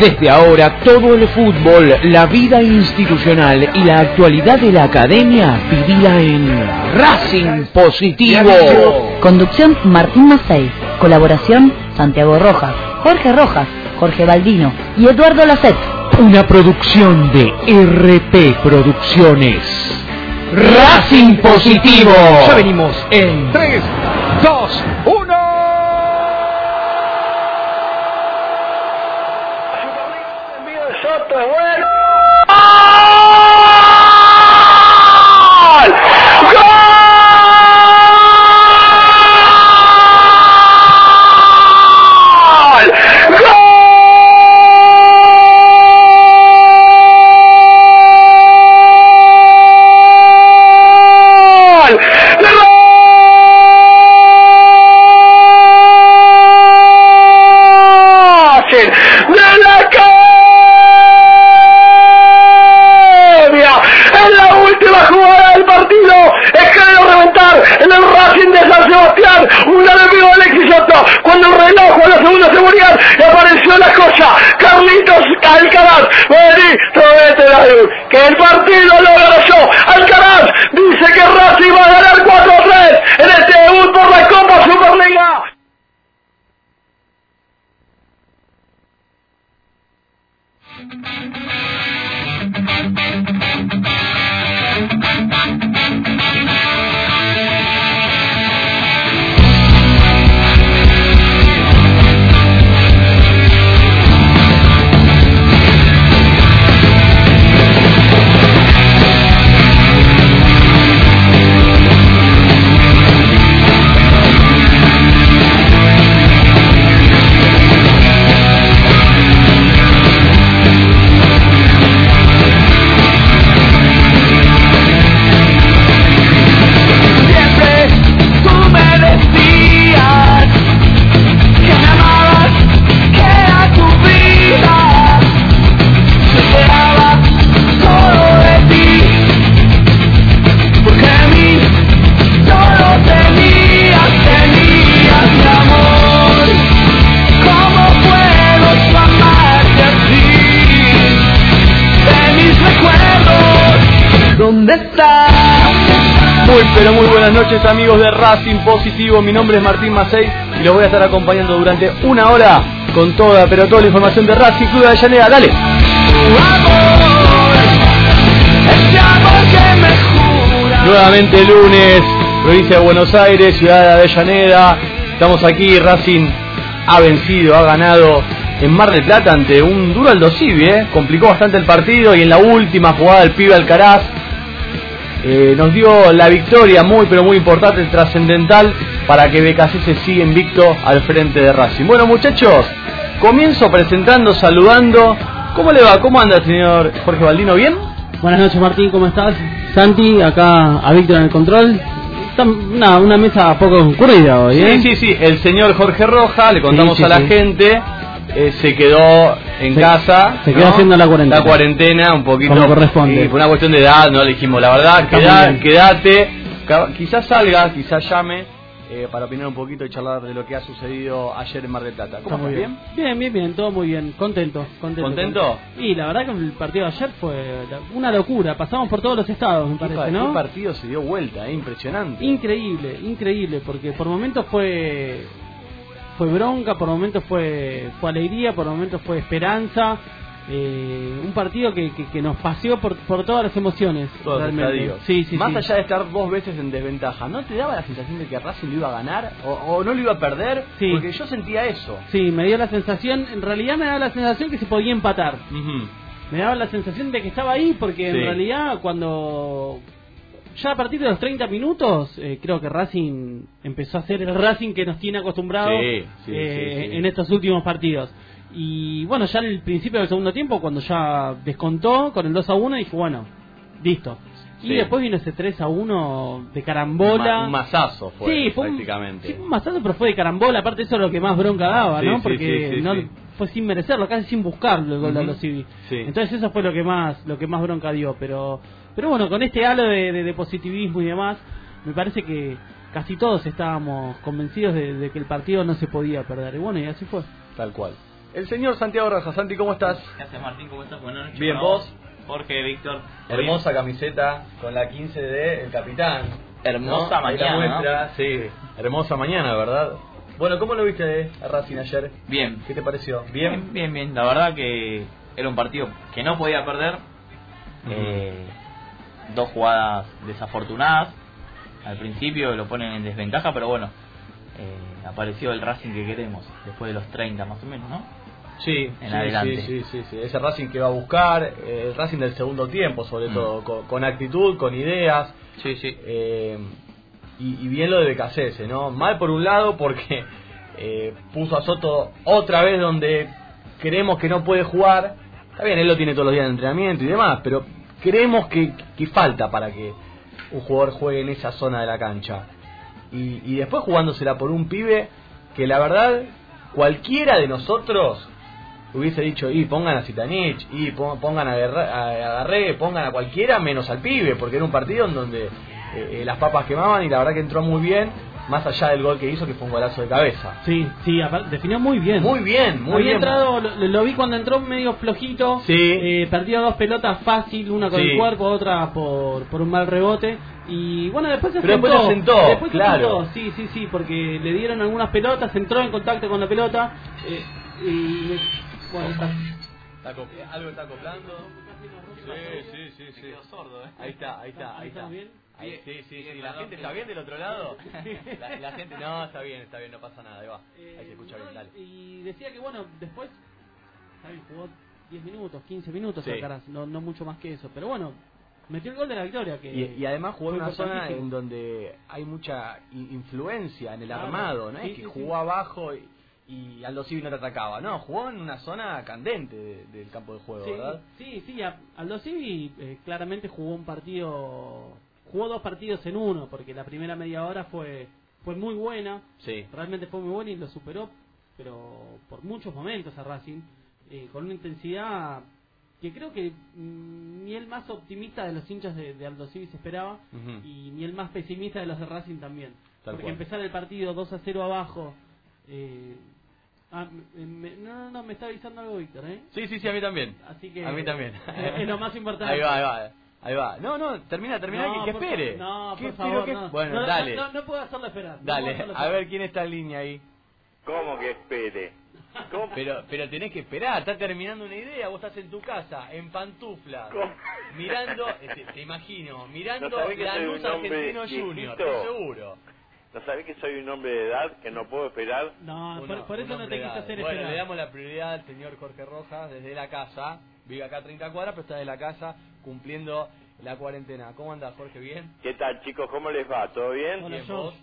Desde ahora, todo el fútbol, la vida institucional y la actualidad de la academia, vivida en Racing Positivo. Conducción Martín Macei. Colaboración Santiago Rojas, Jorge Rojas, Jorge Baldino y Eduardo Lacet. Una producción de RP Producciones. Racing Positivo. Ya venimos en 3, 2, 1. Soto es bueno. ¡Gol! ¡Gol! ¡Gol! Racing de la academia. En la última jugada del partido, es que debe reventar en el Racing de San Sebastián. Un enemigo de Alexis El reloj a la segunda seguridad y apareció la cosa. Carlitos Alcaraz. Vení, trovete la luz. Que el partido lo ganó. Alcaraz dice que Racing va a ganar 4-3 en este debut por la Copa Superliga. Noches amigos de Racing Positivo, mi nombre es Martín Macei y los voy a estar acompañando durante una hora con toda, pero toda la información de Racing Club de Avellaneda, dale. Nuevamente lunes, provincia de Buenos Aires, ciudad de Avellaneda, estamos aquí, Racing ha vencido, ha ganado en Mar del Plata ante un duro Aldo Civi, ¿eh? complicó bastante el partido y en la última jugada el pibe Alcaraz eh, nos dio la victoria muy pero muy importante, trascendental para que BKC se siga invicto al frente de Racing. Bueno muchachos, comienzo presentando, saludando. ¿Cómo le va? ¿Cómo anda señor Jorge Baldino? ¿Bien? Buenas noches Martín, ¿cómo estás? Santi, acá a Víctor en el control. Una, una mesa poco concurrida hoy, ¿eh? Sí, sí, sí. El señor Jorge Roja, le contamos Sí, sí, a la sí. gente, eh, se quedó en Se- casa. se quedó haciendo la cuarentena. La cuarentena, un poquito. Como corresponde. Y por una cuestión de edad, no le dijimos, la verdad, quédate. Quizás salga, quizás llame. eh, para opinar un poquito y charlar de lo que ha sucedido ayer en Mar del Plata. ¿Cómo Está muy estás? bien. Bien, bien, bien, todo muy bien. Contento, contento. ¿Contento? Y la verdad que el partido de ayer fue una locura. Pasamos por todos los estados, me ¿Qué, pa- parece, qué ¿no? partido se dio vuelta? eh, impresionante. Increíble, increíble, porque por momentos fue fue bronca, por momentos fue fue alegría, por momentos fue esperanza. Eh, un partido que, que, que nos paseó por, por todas las emociones. Todos realmente. Sí, sí, Más sí. allá de estar dos veces en desventaja, ¿no te daba la sensación de que Racing lo iba a ganar o, o no lo iba a perder? Porque yo sentía eso. Sí, me dio la sensación, en realidad me daba la sensación que se podía empatar. Me daba la sensación de que estaba ahí porque en realidad cuando ya a partir de los 30 minutos eh, creo que Racing empezó a ser el Racing que nos tiene acostumbrados Sí, sí, eh, sí, sí. en estos últimos partidos. Y bueno, ya en el principio del segundo tiempo, cuando ya descontó con el 2 a 1, dije, bueno, listo. Y Sí. después vino ese 3 a 1 de carambola. Ma- un mazazo fue, sí, fue un- prácticamente. sí, fue un mazazo, pero fue de carambola. Aparte, eso es lo que más bronca daba, Sí, ¿no? sí, Porque sí, sí, no, sí. fue sin merecerlo, casi sin buscarlo el gol de los. Sí. Entonces, eso fue lo que más lo que más bronca dio. Pero pero bueno, con este halo de, de- de positivismo y demás, me parece que casi todos estábamos convencidos de, de que el partido no se podía perder. Y bueno, y así fue. Tal cual. el señor Santiago Rojas. Santi, ¿cómo estás? ¿Qué haces, Martín? ¿Cómo estás? Buenas noches. Bien, ¿vos? Jorge, Víctor. Hermosa camiseta con la 15 de El Capitán. Hermosa ¿no? Mañana, muestra, Sí, hermosa mañana, ¿verdad? Bueno, ¿cómo lo viste a Racing ayer? Bien. ¿Qué te pareció? Bien, bien, bien. La verdad que era un partido que no podía perder. Eh, dos jugadas desafortunadas. Al principio lo ponen en desventaja, pero bueno, eh, apareció el Racing que queremos, después de los 30 más o menos, ¿no? Sí, En sí, adelante. sí, sí. Ese Racing que va a buscar, eh, el Racing del segundo tiempo, sobre Mm. todo, con, con actitud, con ideas. Sí, sí. eh, y, y bien lo de Becasese, ¿no? Mal por un lado porque eh, puso a Soto otra vez donde creemos que no puede jugar. Está bien, él lo tiene todos los días de entrenamiento y demás, pero creemos que, que falta para que un jugador juegue en esa zona de la cancha. Y, y después jugándosela por un pibe que la verdad cualquiera de nosotros hubiese dicho, y pongan a Zitanich, y pon- pongan a, Agarré, pongan a cualquiera menos al pibe, porque era un partido en donde eh, eh, las papas quemaban y la verdad que entró muy bien, más allá del gol que hizo, que fue un golazo de cabeza. Sí, sí, aparte, definió muy bien. Muy bien, muy Había bien. entrado, lo, lo vi cuando entró medio flojito. Sí. Eh, perdió dos pelotas fácil, una con Sí. el cuerpo, otra por, por un mal rebote. Y bueno, después se Pero después asentó. se asentó, Después se claro. asentó, Sí, sí, sí, porque le dieron algunas pelotas, entró en contacto con la pelota. eh, y bueno, está- Está algo está acoplando. Sí, sí, sí, sí. sordo, ¿eh? Ahí está, ahí está, ahí Ahí está. bien. Ahí, sí, sí, Bien, sí. ¿La gente está sí. bien del otro lado? La, la gente, no, está bien, está bien, no pasa nada, ahí va. Eh, Ahí se escucha bien, dale. Y decía que bueno, después, ¿sabes? Jugó 10 minutos, 15 minutos Sí. Alcaraz, no, no mucho más que eso. Pero bueno, metió el gol de la victoria. que Y, y además jugó en una zona en donde hay mucha influencia en el Claro. armado, ¿no? Sí, es que sí, jugó sí. abajo y, y Aldo Civi no te atacaba, no, jugó en una zona candente de- del campo de juego, Sí, ¿verdad? sí, sí, Aldo Civi eh, claramente jugó un partido, jugó dos partidos en uno, porque la primera media hora fue fue muy buena, Sí. realmente fue muy buena y lo superó, pero por muchos momentos a Racing, eh, con una intensidad que creo que mm, ni el más optimista de los hinchas de, de Aldo Civi se esperaba, y ni el más pesimista de los de Racing también. Tal porque cual. empezar el partido 2 a 0 abajo... Eh, ah, me- no, no, no, me está avisando algo Víctor, ¿eh? Sí, sí, sí, a mí también. Así que A mí también. es, es lo más importante. Ahí va, ahí va. Ahí va. No, no, termina, termina, No, que, que espere. No, ¿Qué- por pero favor, qué- no. Bueno, No, dale. No, no, no puedo hacerlo esperar. Dale, a ver quién está en línea ahí. ¿Cómo que espere? ¿Cómo? Pero, pero tenés que esperar, está terminando una idea, vos estás en tu casa, en pantuflas, ¿Cómo? mirando, te, te imagino, mirando ¿No sabés que la soy luz un hombre argentino junior, seguro. ¿No sabés que soy un hombre de edad que no puedo esperar? No, Uno- por, eso no te quise hacer. Bueno, esperar. le damos la prioridad al señor Jorge Rojas desde la casa, vive acá a 30 cuadras, pero está desde la casa cumpliendo la cuarentena. ¿Cómo anda Jorge? ¿Bien? ¿Qué tal, chicos? ¿Cómo les va? ¿Todo bien? Hola, Bien, vos.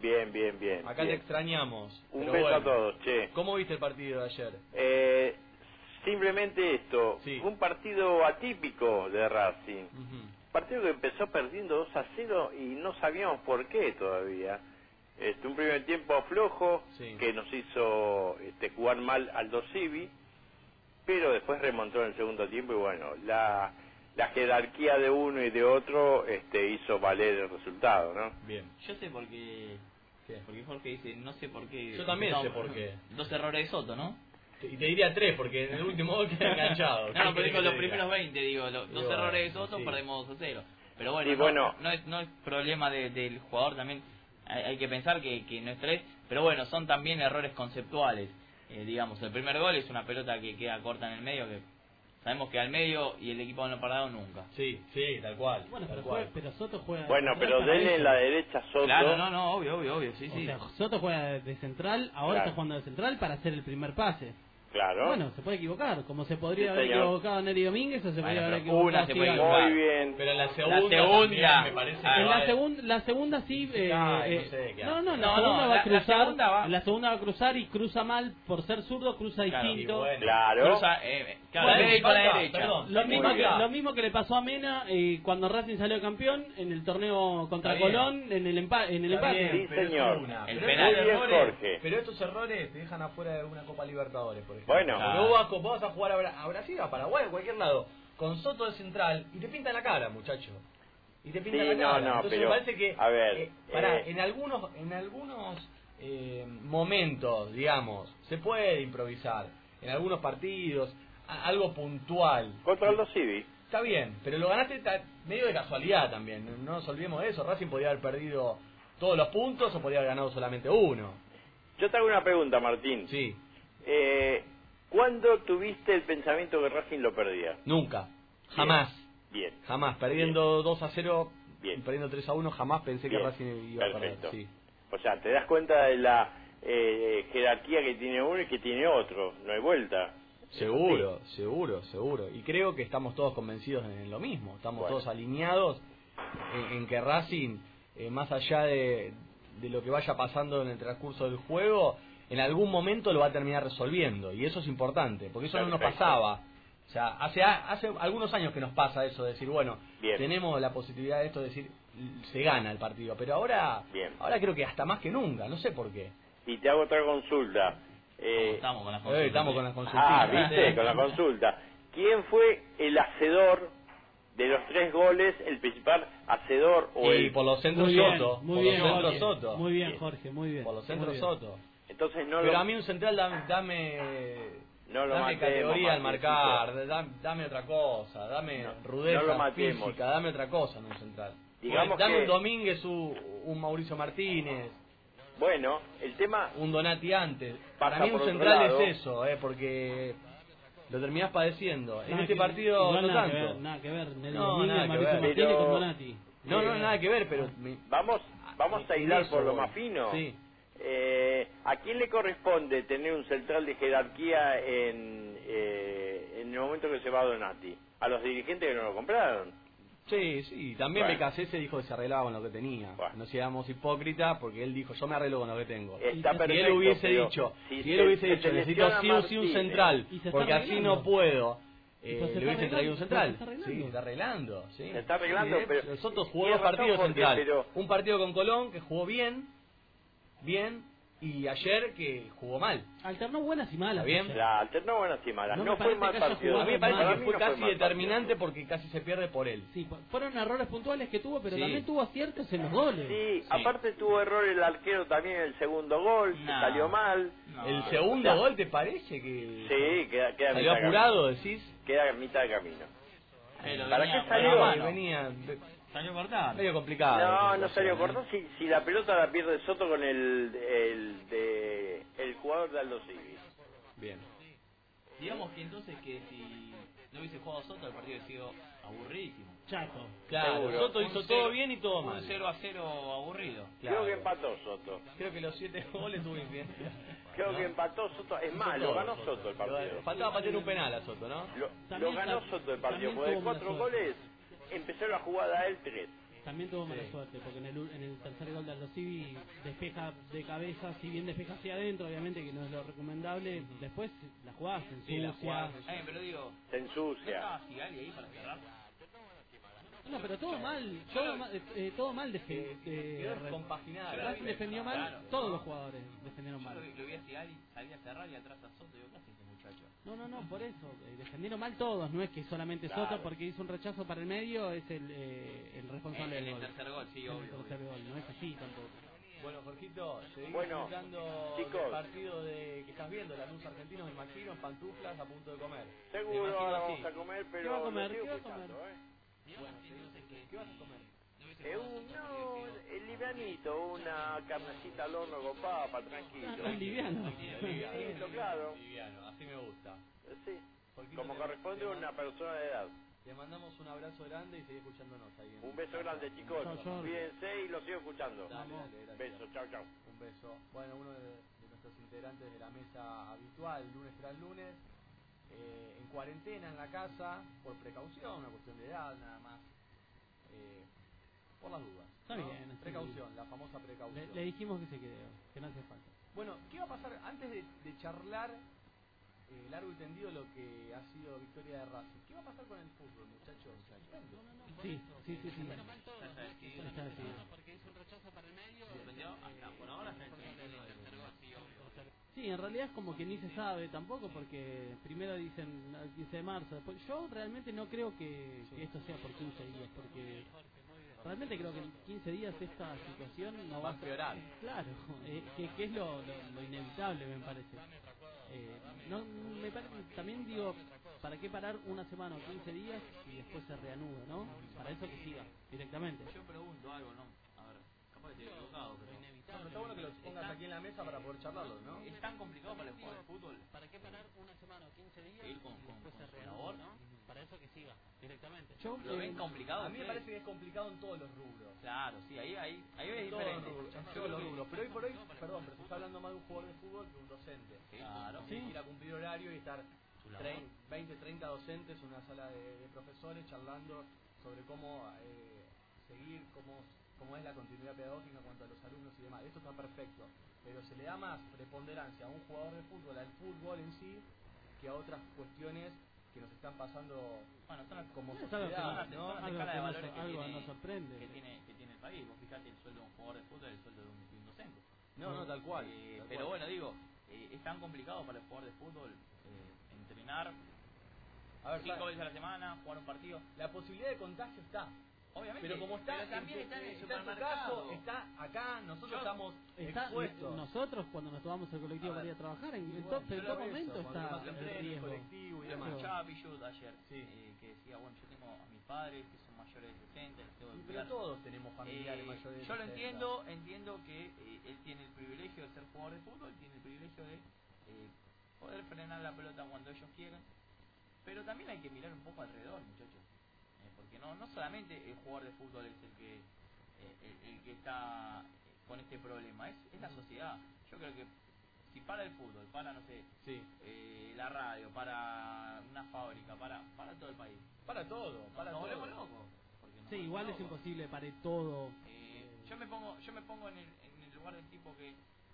Bien, bien, bien. Acá te extrañamos. Un beso bueno. a todos, che. ¿Cómo viste el partido de ayer? Eh, simplemente esto, Sí. un partido atípico de Racing. Ujú. Partido que empezó perdiendo 2 a 0 y no sabíamos por qué todavía. Este, un primer tiempo flojo Sí. que nos hizo este, jugar mal al Civi, pero después remontó en el segundo tiempo y bueno, la, la jerarquía de uno y de otro este, hizo valer el resultado, ¿no? Bien. Yo sé por qué. Porque Jorge dice, no sé por qué. Yo también sé por qué. Dos errores de Soto, ¿no? Y te diría tres, porque en el último gol queda enganchado. No, ¿Qué no, pero digo los primeros diga? 20, digo, los dos errores de Soto sí. perdemos 2 a 0. Pero bueno, Y no, bueno. no, es, no es problema de- del jugador también. Hay, hay que pensar que, que no es tres, pero bueno, son también errores conceptuales. Eh, digamos, el primer gol es una pelota que queda corta en el medio, que sabemos que al medio y el equipo no ha parado nunca. Sí, sí, tal cual. Bueno, tal pero, cual. juega- pero Soto juega. Bueno, de pero central denle la derecha a Soto. Claro, no, no, obvio, obvio, obvio, sí, O sí. sea, Soto juega de central, ahora Claro. está jugando de central para hacer el primer pase. Claro. Bueno, se puede equivocar, como se podría Sí, haber señor. equivocado Neri Domínguez o se Bueno, podría haber equivocado. una se puede equivocar. Muy bien. Pero la segunda, segunda, también me parece ah, que En la, segunda la segunda sí. eh, no eh, sé no, no, la No, segunda no, va la- a la cruzar. segunda va- La segunda va a cruzar y cruza mal por ser zurdo, cruza Claro, distinto. bueno. Claro. Cruza, eh, claro, Bueno, derecha a la derecha. perdón. Lo mismo, que, lo mismo que le pasó a Mena eh, cuando Racing salió campeón en el torneo contra Está bien. Colón en el, empa en el Está empate. bien, Sí, señor. El penal. Pero estos errores te dejan afuera de una Copa Libertadores, por ejemplo. Bueno. Porque vos vas, vos vas a jugar a, Bra- a Brasil, a Paraguay, a cualquier lado, con Soto de central y te pintan la cara, muchacho. Y te pintan Sí, la no, cara. no, Entonces pero, me parece que. a ver, eh, pará, eh, en algunos, en algunos eh, momentos, digamos, se puede improvisar. en algunos partidos, a- algo puntual. Contra el Civi. Está bien, pero lo ganaste ta- medio de casualidad también. No nos olvidemos de eso. Racing podía haber perdido todos los puntos o podía haber ganado solamente uno. Yo te hago una pregunta, Martín. Sí, Eh, ¿Cuándo tuviste el pensamiento que Racing lo perdía? nunca. Jamás. Bien. Jamás. Perdiendo 2 a 0, Bien. perdiendo 3 a 1, jamás pensé que Bien. Racing iba a perder. Sí. O sea, te das cuenta de la eh, jerarquía que tiene uno y que tiene otro. No hay vuelta. Seguro, seguro, seguro. Y creo que estamos todos convencidos en lo mismo. Estamos Bueno. todos alineados en, en que Racing, eh, más allá de, de lo que vaya pasando en el transcurso del juego, en algún momento lo va a terminar resolviendo. Y eso es importante, porque eso no nos pasaba. O sea, hace, hace algunos años que nos pasa eso, de decir, bueno, Bien. tenemos la posibilidad de esto, de decir, se gana el partido. Pero ahora, Bien. ahora creo que hasta más que nunca, no sé por qué. Y te hago otra consulta. Eh, estamos con las Eh, estamos con las consultas. ah, viste, con la consulta. ¿Quién fue el hacedor de los tres goles, el principal hacedor o Y el... por los centros Muy bien, Soto. muy por bien, los centros Jorge. Soto. Muy bien, Jorge, muy bien. Por los centros. Soto. Entonces no Pero lo... a mí un central dame, dame, No lo dame matemos, categoría al marcar, dame, dame otra cosa, dame No, rudeza no física, dame otra cosa en un central. Digamos dame que- un Domínguez, un, un Mauricio Martínez, Bueno, el tema... un Donati antes. Para mí un central lado. es eso, eh, porque lo terminás padeciendo. En Nada este que- partido no nada tanto. Que ver, nada que ver. No, Domínguez, nada que Mauricio ver. Martínez Pero- con Donati. No, no, nada que ver, pero... me- Vamos, vamos a ir Larso, por lo más fino. Sí. Eh, ¿A quién le corresponde tener un central de jerarquía en, eh, en el momento que se va Donati? ¿A los dirigentes que no lo compraron? Sí, sí, también Bueno. BKC dijo que se arreglaba con lo que tenía. Bueno. No seamos hipócritas porque él dijo, yo me arreglo con lo que tengo. Está si si él perfecto, hubiese dicho, si si, él se- hubiese se dicho, necesito sí o sí un central, se porque así no puedo, eh, pues se le hubiesen traído un central. se está arreglando. Sí, se está arreglando. Sí. Se está arreglando, Sí, pero- Nosotros dos partidos central. pero- Un partido con Colón que jugó bien, bien, y ayer que jugó mal. Alternó buenas y malas. ¿Está bien? ayer. La alternó buenas y malas. No No, fue mal partido. A mí me parece que fue no casi mal determinante partido. porque casi se pierde por él. Sí, fu- fueron errores puntuales que tuvo, pero Sí. también tuvo aciertos en los goles. Sí, aparte tuvo error el arquero también en el segundo gol, No. salió mal. No, ¿El segundo o sea, gol te parece que Sí, queda, queda salió apurado, decís? camino. Queda a mitad de camino. Pero ¿Para venía- qué salió? mano. venía Salió cortado. medio complicado. No, no salió situación, corto si, si la pelota la pierde Soto con el, el, de, el jugador de Aldo Civi. ¿eh? Bien. Digamos que entonces que si no hubiese jugado Soto, el partido hubiese sido aburridísimo. Chato. Claro, Seguro. Soto hizo cero- todo bien y todo un mal. 0 a 0 aburrido. Claro. Creo que empató Soto. Creo que los siete goles tuvo incidencia. Creo ¿No? que empató Soto. Es más, lo ganó Soto el partido. Faltaba patear un penal a Soto, ¿no? Lo, ganó Soto el partido. Porque de tuvo mala cuatro suerte. goles empezó la jugada él tres. También tuvo mala Sí. suerte, porque en el, u- en el tercer gol de Aldo Civi despeja de cabeza, si bien despeja hacia adentro, obviamente que no es lo recomendable, después la jugada se Sí, la ensucia. jugada Eh, pero digo, Se ¿no ensucia. estaba Sigali ahí para cerrar? No, pero todo mal, todo mal, eh, todo mal defe- Eh, eh, descompaginada la Racing defendió mal, Claro. todos los jugadores defendieron Yo mal. lo vi, lo vi a Sigali, salía a cerrar y atrás a Soto. Digo, ¿qué hace este muchacho? No, no, no, por eso, eh, defendieron mal todos, no es que solamente Claro. Soto porque hizo un rechazo para el medio es el, eh, el responsable del el gol. tercer gol, sí, En el obvio. tercer gol, no es así tampoco. Bueno, Jorgito, seguimos Bueno, disfrutando chicos. del partido de, que estás viendo, la luz argentina, me imagino, en pantuflas a punto de comer. Me Seguro ahora así. vamos a comer, pero ¿Qué va a comer? ¿Qué va a escuchando, ¿Qué vas a comer? Eh, un, no, el livianito, una carnecita al horno con papa, tranquilo. Ah, liviano. Livianito, claro. Liviano, así me gusta. Sí, como corresponde a una persona de edad. Te mandamos un abrazo grande y seguí escuchándonos ahí. en- Un beso grande, chicos. Cuídense y los sigo escuchando. Dale, dale, gracias. Beso, chao, chao. Un beso. Bueno, uno de, de nuestros integrantes de la mesa habitual, lunes tras lunes, eh, en cuarentena en la casa, por precaución, una cuestión de edad nada más, eh, por las dudas. Está ¿no? bien, está Precaución, la famosa precaución. Le, le dijimos que se quede, que no hace falta. Bueno, ¿qué va a pasar antes de, de charlar eh, largo y tendido lo que ha sido victoria de Racing? ¿Qué va a pasar con el fútbol, muchachos? Sí, sí, sí, sí. Ya está decidido. Está decidido. Suspendió hasta por ahora hasta el 15 de Sí, en realidad es como que ni se sabe tampoco porque primero dicen al 15 de marzo, después yo realmente no creo que, que esto sea por 15 días porque realmente creo que en 15 días esta situación no va a empeorar. Claro, eh, que, que es lo, lo- lo inevitable me parece. Eh, no, me parece, también digo, ¿para qué parar una semana o 15 días y después se reanuda, no? Para eso que siga directamente. Yo pregunto algo, ¿no? Equivocado, pero... Pero está bueno que los pongas aquí en la mesa para poder charlarlo, ¿no? ¿Es tan complicado para el jugador de fútbol ¿Para qué parar una semana o 15 días Ir con- con- con su labor? no? Para eso que siga directamente. Yo, ¿Lo ven complicado? A mí me parece que es complicado en todos los rubros. Claro, sí, ahí, ahí, ahí es En todos los diferente. rubros, en todos los rubros. Pero hoy por hoy, perdón, pero se está hablando más de un jugador de fútbol que un docente. Claro. Que ir a cumplir horario y estar Su labor. 30, 20, 30 docentes en una sala de, de profesores charlando sobre cómo eh, seguir, cómo, cómo es la continuidad pedagógica en cuanto a los alumnos y demás. Esto está perfecto, pero se le da más preponderancia a un jugador de fútbol, al fútbol en sí, que a otras cuestiones que nos están pasando Bueno, son las, como Es sociedad, son las, ¿no? son las escalas de valores que, algo tiene, nos sorprende. que, tiene, que tiene el país. Vos fijate el sueldo de un jugador de fútbol y el sueldo de un, de un docente. No, no, tal cual. Eh, tal pero cual. bueno, digo, eh, es tan complicado para el jugador de fútbol eh, entrenar A ver, cinco veces a la semana, jugar un partido. La posibilidad de contagio está. Obviamente. Pero como está, pero también está en el está en supermercado. caso, está acá, nosotros Yo- estamos Está, expuestos. nosotros cuando nos tomamos el colectivo A para ir a trabajar, en, bueno, todo, yo en todo momento eso, está el el riesgo. colectivo y Yo demás. Pichut ayer Sí. eh, que decía, bueno, yo tengo a mis padres que son mayores de 60, los tengo que pero todos tenemos familiares Eh, mayores de Yo lo 60. entiendo, entiendo que eh, él tiene el privilegio de ser jugador de fútbol, tiene el privilegio de eh, poder frenar la pelota cuando ellos quieran, pero también hay que mirar un poco alrededor, muchachos, porque no no solamente el jugador de fútbol es el que eh, el, el que está eh, con este problema, es, es la sociedad. Yo creo que si para el fútbol, para no sé, Sí. eh, la radio, para una fábrica, para para todo el país, Para todo, para nos todo. volvemos locos. porque nos Sí, igual es imposible para todo. Eh, yo me pongo yo me pongo en el, en el lugar del tipo que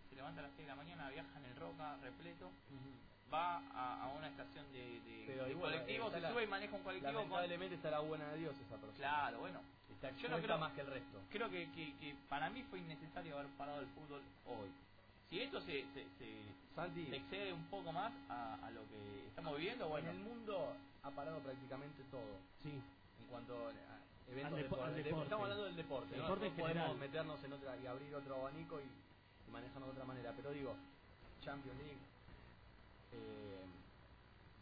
se levanta a las 6 de la mañana, viaja en el Roca repleto, Ujú. Va a, a una estación de, de, Pero de igual, colectivo, se la- sube y maneja un colectivo con... Lamentablemente está la buena de Dios esa persona. Claro, bueno. Está Yo no creo más que el resto. Creo que, que, que para mí fue innecesario haber parado el fútbol hoy. Si esto se, se, se, Santi, se excede un poco más a, a lo que estamos viviendo, bueno, en el mundo ha parado prácticamente todo. Sí. En cuanto a eventos Al depo- al deportivos. deporte. Estamos hablando del deporte. ¿no? Deporte podemos general. meternos en otra y abrir otro abanico y, y manejarnos de otra manera. Pero digo, Champions League, eh,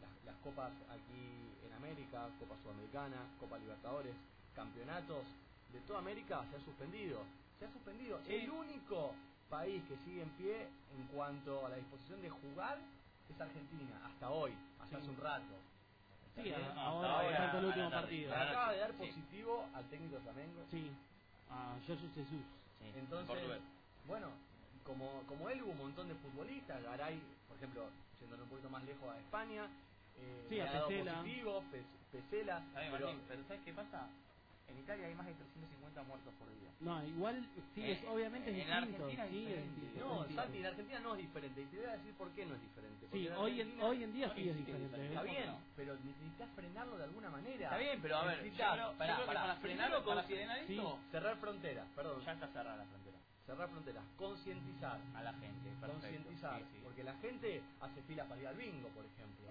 las, las copas aquí en América, Copa Sudamericana, Copa Libertadores, campeonatos de toda América se han suspendido. Se ha suspendido. Sí. El único país que sigue en pie en cuanto a la disposición de jugar es Argentina, hasta hoy, hasta Sí. hace un rato. Sí, hasta ahora ahora, el último tarde. partido. Acaba de dar Sí. positivo al técnico de Flamengo. Sí. A Jesús Jesús. en Entonces, bueno, como, como él hubo un montón de futbolistas, Garay, por ejemplo, yéndole un poquito más lejos a España, eh, Sí, a Pesela. positivo, Pes- Pesela, pero- Martín, pero ¿sabes qué pasa? En Italia hay más de 350 muertos por día. No, igual, sí, Eh, es, obviamente es en distinto. Argentina es sí, diferente. es distinto, no, es. Santi, en Argentina no es diferente, y te voy a decir por qué no es diferente. Porque Sí, en hoy en, hoy en día sí Sí, es diferente. ¿eh? Está bien, no? pero necesitas frenarlo de alguna manera. Está bien, pero a ver, Necesitas- yo creo- yo pará, creo que pará. para frenar- Primero para frenar esto- sí, cerrar fronteras, perdón, Ya está cerrada la frontera. Cerrar fronteras, concientizar. A la gente, concientizar, Sí, sí. porque la gente hace filas para ir al bingo, por ejemplo.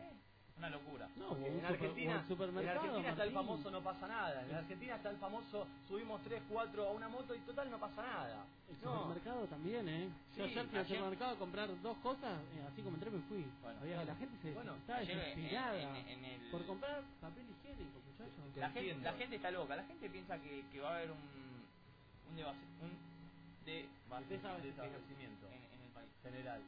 Una locura. No, un en super- Argentina, o el supermercado, en Argentina está el famoso no pasa nada, en Argentina está el famoso subimos 3, 4 a una moto y total no pasa nada. El No. supermercado también, ¿eh? Sí, Yo ayer fui al supermercado a comprar dos cosas, eh, así como entré me fui. Bueno, Había, claro. la gente se Bueno, en- desesperada en- en el- por comprar papel higiénico, muchachos. La gente, la gente está loca, la gente piensa que, que va a haber un un, debase- un de- Desabastecimiento en, en el país. general.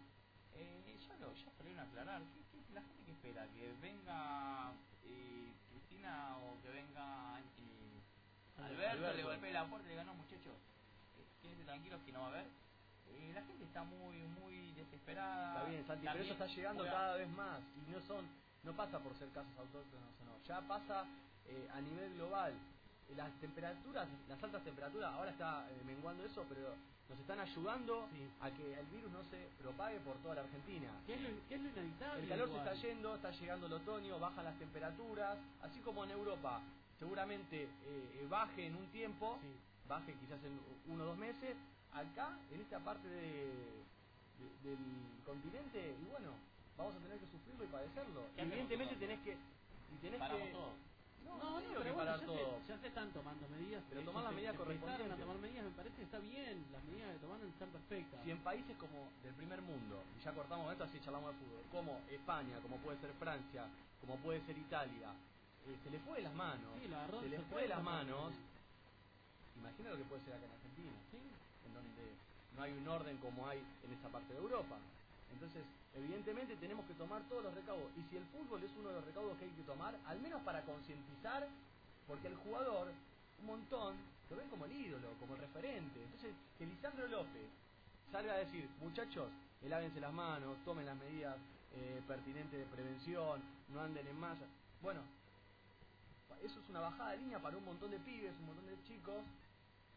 Eh, ya lo ya salieron a aclarar. ¿Qué, qué- la gente que espera? ¿Que venga eh, Cristina o que venga eh, Alberto, Alberto. le golpee la puerta y le diga, no muchachos, eh, quédense tranquilos que no va a haber? Eh, la gente está muy muy desesperada. Está bien, Santi, pero eso está llegando cada vez más y no son, no pasa por ser casos autóctonos o no, ya pasa eh, a nivel global. Eh, Las temperaturas, las altas temperaturas, ahora está eh, menguando eso, pero nos están ayudando Sí. a que el virus no se propague por toda la Argentina. ¿Qué es lo, qué es lo inevitable? El calor se está yendo, está llegando el otoño, bajan las temperaturas, así como en Europa seguramente eh, eh, baje en un tiempo, Sí. baje quizás en uno o dos meses, acá en esta parte de- de- del continente, y bueno, vamos a tener que sufrirlo y padecerlo. ¿Qué hacemos Evidentemente tenés que... Y tenés Paramos que todo. No, no, no, pero bueno, ya, todo. Se, ya se están tomando medidas. Pero tomar las medidas correspondientes. a tomar medidas, me parece que está bien. Las medidas que tomaron están perfectas. Si en países como del primer mundo, y ya cortamos esto así charlamos de fútbol, como España, como puede ser Francia, como puede ser Italia, eh, se le fue de las manos, Sí, agarró se le fue de las manos, imagina lo que puede ser acá en Argentina, Sí. en donde no hay un orden como hay en esa parte de Europa. Entonces, evidentemente tenemos que tomar todos los recaudos. Y si el fútbol es uno de los recaudos que hay que tomar, al menos para concientizar, porque el jugador, un montón, lo ven como el ídolo, como el referente. Entonces, que Lisandro López salga a decir, muchachos, eh, lávense las manos, tomen las medidas eh, pertinentes de prevención, no anden en masa. Bueno, eso es una bajada de línea para un montón de pibes, un montón de chicos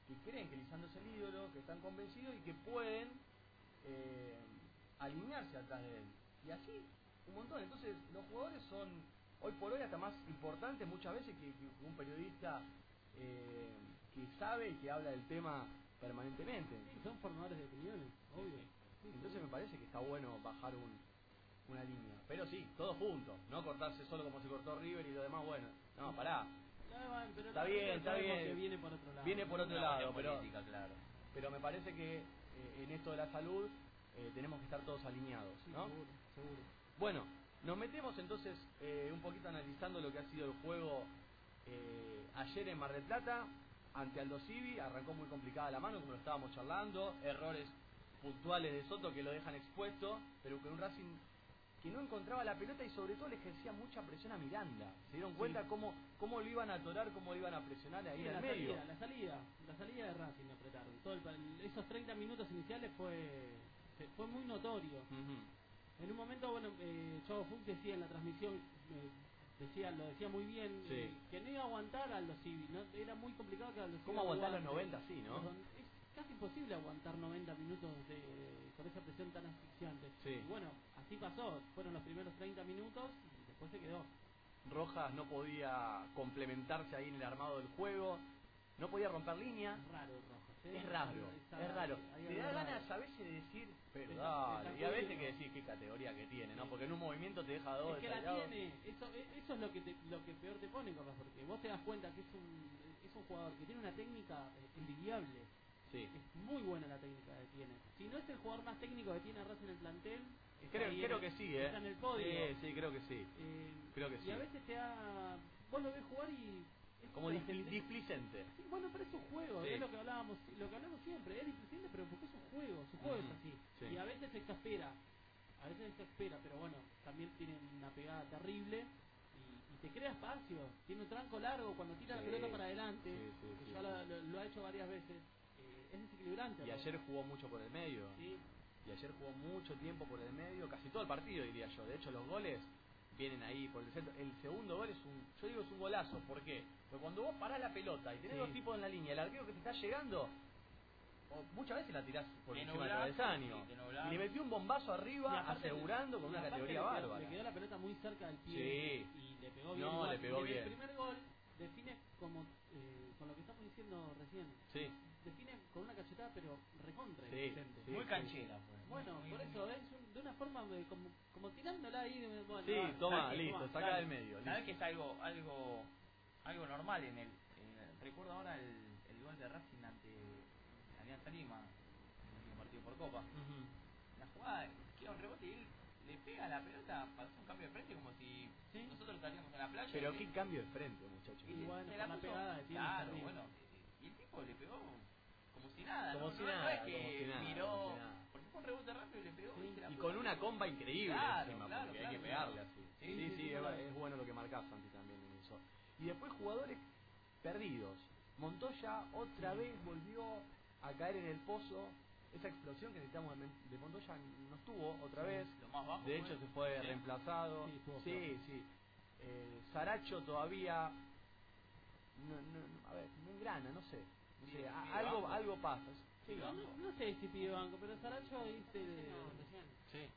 que creen que Lisandro es el ídolo, que están convencidos y que pueden eh, alinearse atrás de él. Y así, un montón. Entonces, los jugadores son hoy por hoy hasta más importantes muchas veces que, que un periodista eh, que sabe y que habla del tema permanentemente. Sí, son formadores de opiniones, obvio. Sí, Entonces me parece que está bueno bajar un, una línea. Pero sí, todos juntos, no cortarse solo como se cortó River y lo demás, bueno. No, pará. Pero Está bien, está bien. que viene por otro lado. Viene por otro Una lado, cuestión pero, política, claro. pero me parece que eh, en esto de la salud eh, tenemos que estar todos alineados, Sí, ¿no? seguro, seguro. Bueno, nos metemos entonces eh, un poquito analizando lo que ha sido el juego eh, ayer en Mar del Plata ante Aldo Civi. Arrancó muy complicada la mano, como lo estábamos charlando. Errores puntuales de Soto que lo dejan expuesto, pero con un Racing que no encontraba la pelota y sobre todo le ejercía mucha presión a Miranda. Se dieron cuenta cómo, cómo lo iban a atorar, cómo lo iban a presionar ahí Sí, en la el medio. salida, la salida, la salida de Racing me apretaron. Todo el- esos 30 minutos iniciales fue fue muy notorio. En un momento, bueno, eh, Chavo Fuchs decía en la transmisión, eh, decía, lo decía muy bien, Sí. eh, que no iba a aguantar a Aldo Civi, ¿no? era muy complicado que Aldo Civi ¿Cómo aguantar los aguante. 90 así, no? Es casi imposible aguantar 90 minutos de, con esa presión tan asfixiante. Sí. Y bueno, así pasó, fueron los primeros 30 minutos y después se quedó. Rojas no podía complementarse ahí en el armado del juego, no podía romper línea. Raro Rojas. ¿Eh? Es raro, es raro. Te da ganas a veces de decir, pero dale, y a veces que decir qué categoría que tiene, ¿no? Porque en un movimiento te deja dos Es que la tiene, eso, e- eso es lo que te- lo que peor te pone, Corras, porque vos te das cuenta que es un, es un jugador que tiene una técnica eh, envidiable. Sí. Es muy buena la técnica que tiene. Si no es el jugador más técnico que tiene Racing en el plantel, Creo, en creo que sí, ¿eh? Está en el podio. Sí, sí, creo que sí. Eh, Creo que y sí. a veces te da. Vos lo ves jugar y. Como displicente. Sí, bueno, pero es un juego, Sí. es lo que hablábamos, lo que hablamos siempre, es displicente, pero porque es un juego, su juego es así. sí. Y a veces se exaspera, a veces se exaspera, pero bueno, también tiene una pegada terrible y, y te crea espacio, tiene un tranco largo cuando tira la pelota para adelante, que ya. Lo, lo- lo ha hecho varias veces, eh, es desequilibrante. Y ayer jugó mucho por el medio. Y ayer jugó mucho tiempo por el medio, casi todo el partido diría yo. De hecho, los goles vienen ahí por el centro. El segundo gol es un, yo digo es un golazo. ¿Por qué? Porque cuando vos parás la pelota y tenés Sí. dos tipos en la línea, el arquero que te está llegando, o muchas veces la tirás por Te encima del travesaño. sí. Y le metió un bombazo arriba, asegurando con una categoría le quedó- bárbara. Le quedó la pelota muy cerca del pie Sí. y le pegó bien. No, igual. le pegó Y en bien. El primer gol define como eh, con lo que estamos diciendo recién. Sí. Define con una cachetada, pero recontra Sí, Muy canchera fue. Bueno, Muy- por muy- eso es un- de una forma de, como, como tirándola ahí. de- Bueno, Sí, toma, listo, toma, saca del medio. ¿Sabes listo. que es algo algo algo normal en el, en recuerdo ahora el, el gol de Racing ante Alianza Lima en el último partido por Copa la jugada queda un rebote y él le pega la pelota para hacer un cambio de frente como si Sí. nosotros estaríamos en la playa Pero y- qué cambio de frente, muchachos. y Y bueno, la pegada tiene claro bueno y el tipo le pegó como si nada Como ¿no? si No- nada, no es que como si nada, miró como si nada. porque fue un rebote rápido y le pegó Sí. y, Y con una comba increíble Claro, encima, claro, porque hay claro, que pegarle claro. así. Sí, Sí, sí, sí, sí, es, es bueno lo que marcás, Santi, también en eso. Y después jugadores perdidos. Montoya otra vez volvió a caer en el pozo. Esa explosión que necesitamos de, Montoya no estuvo otra Sí, vez. lo más bajo De fue. hecho, se fue Sí. reemplazado. Sí, sí. Eh, Saracho todavía. No, no, no, a ver, no engrana, no sé. Sí, algo, banco. algo pasa. Sí, No, sé si pide banco, pero Saracho de, sí.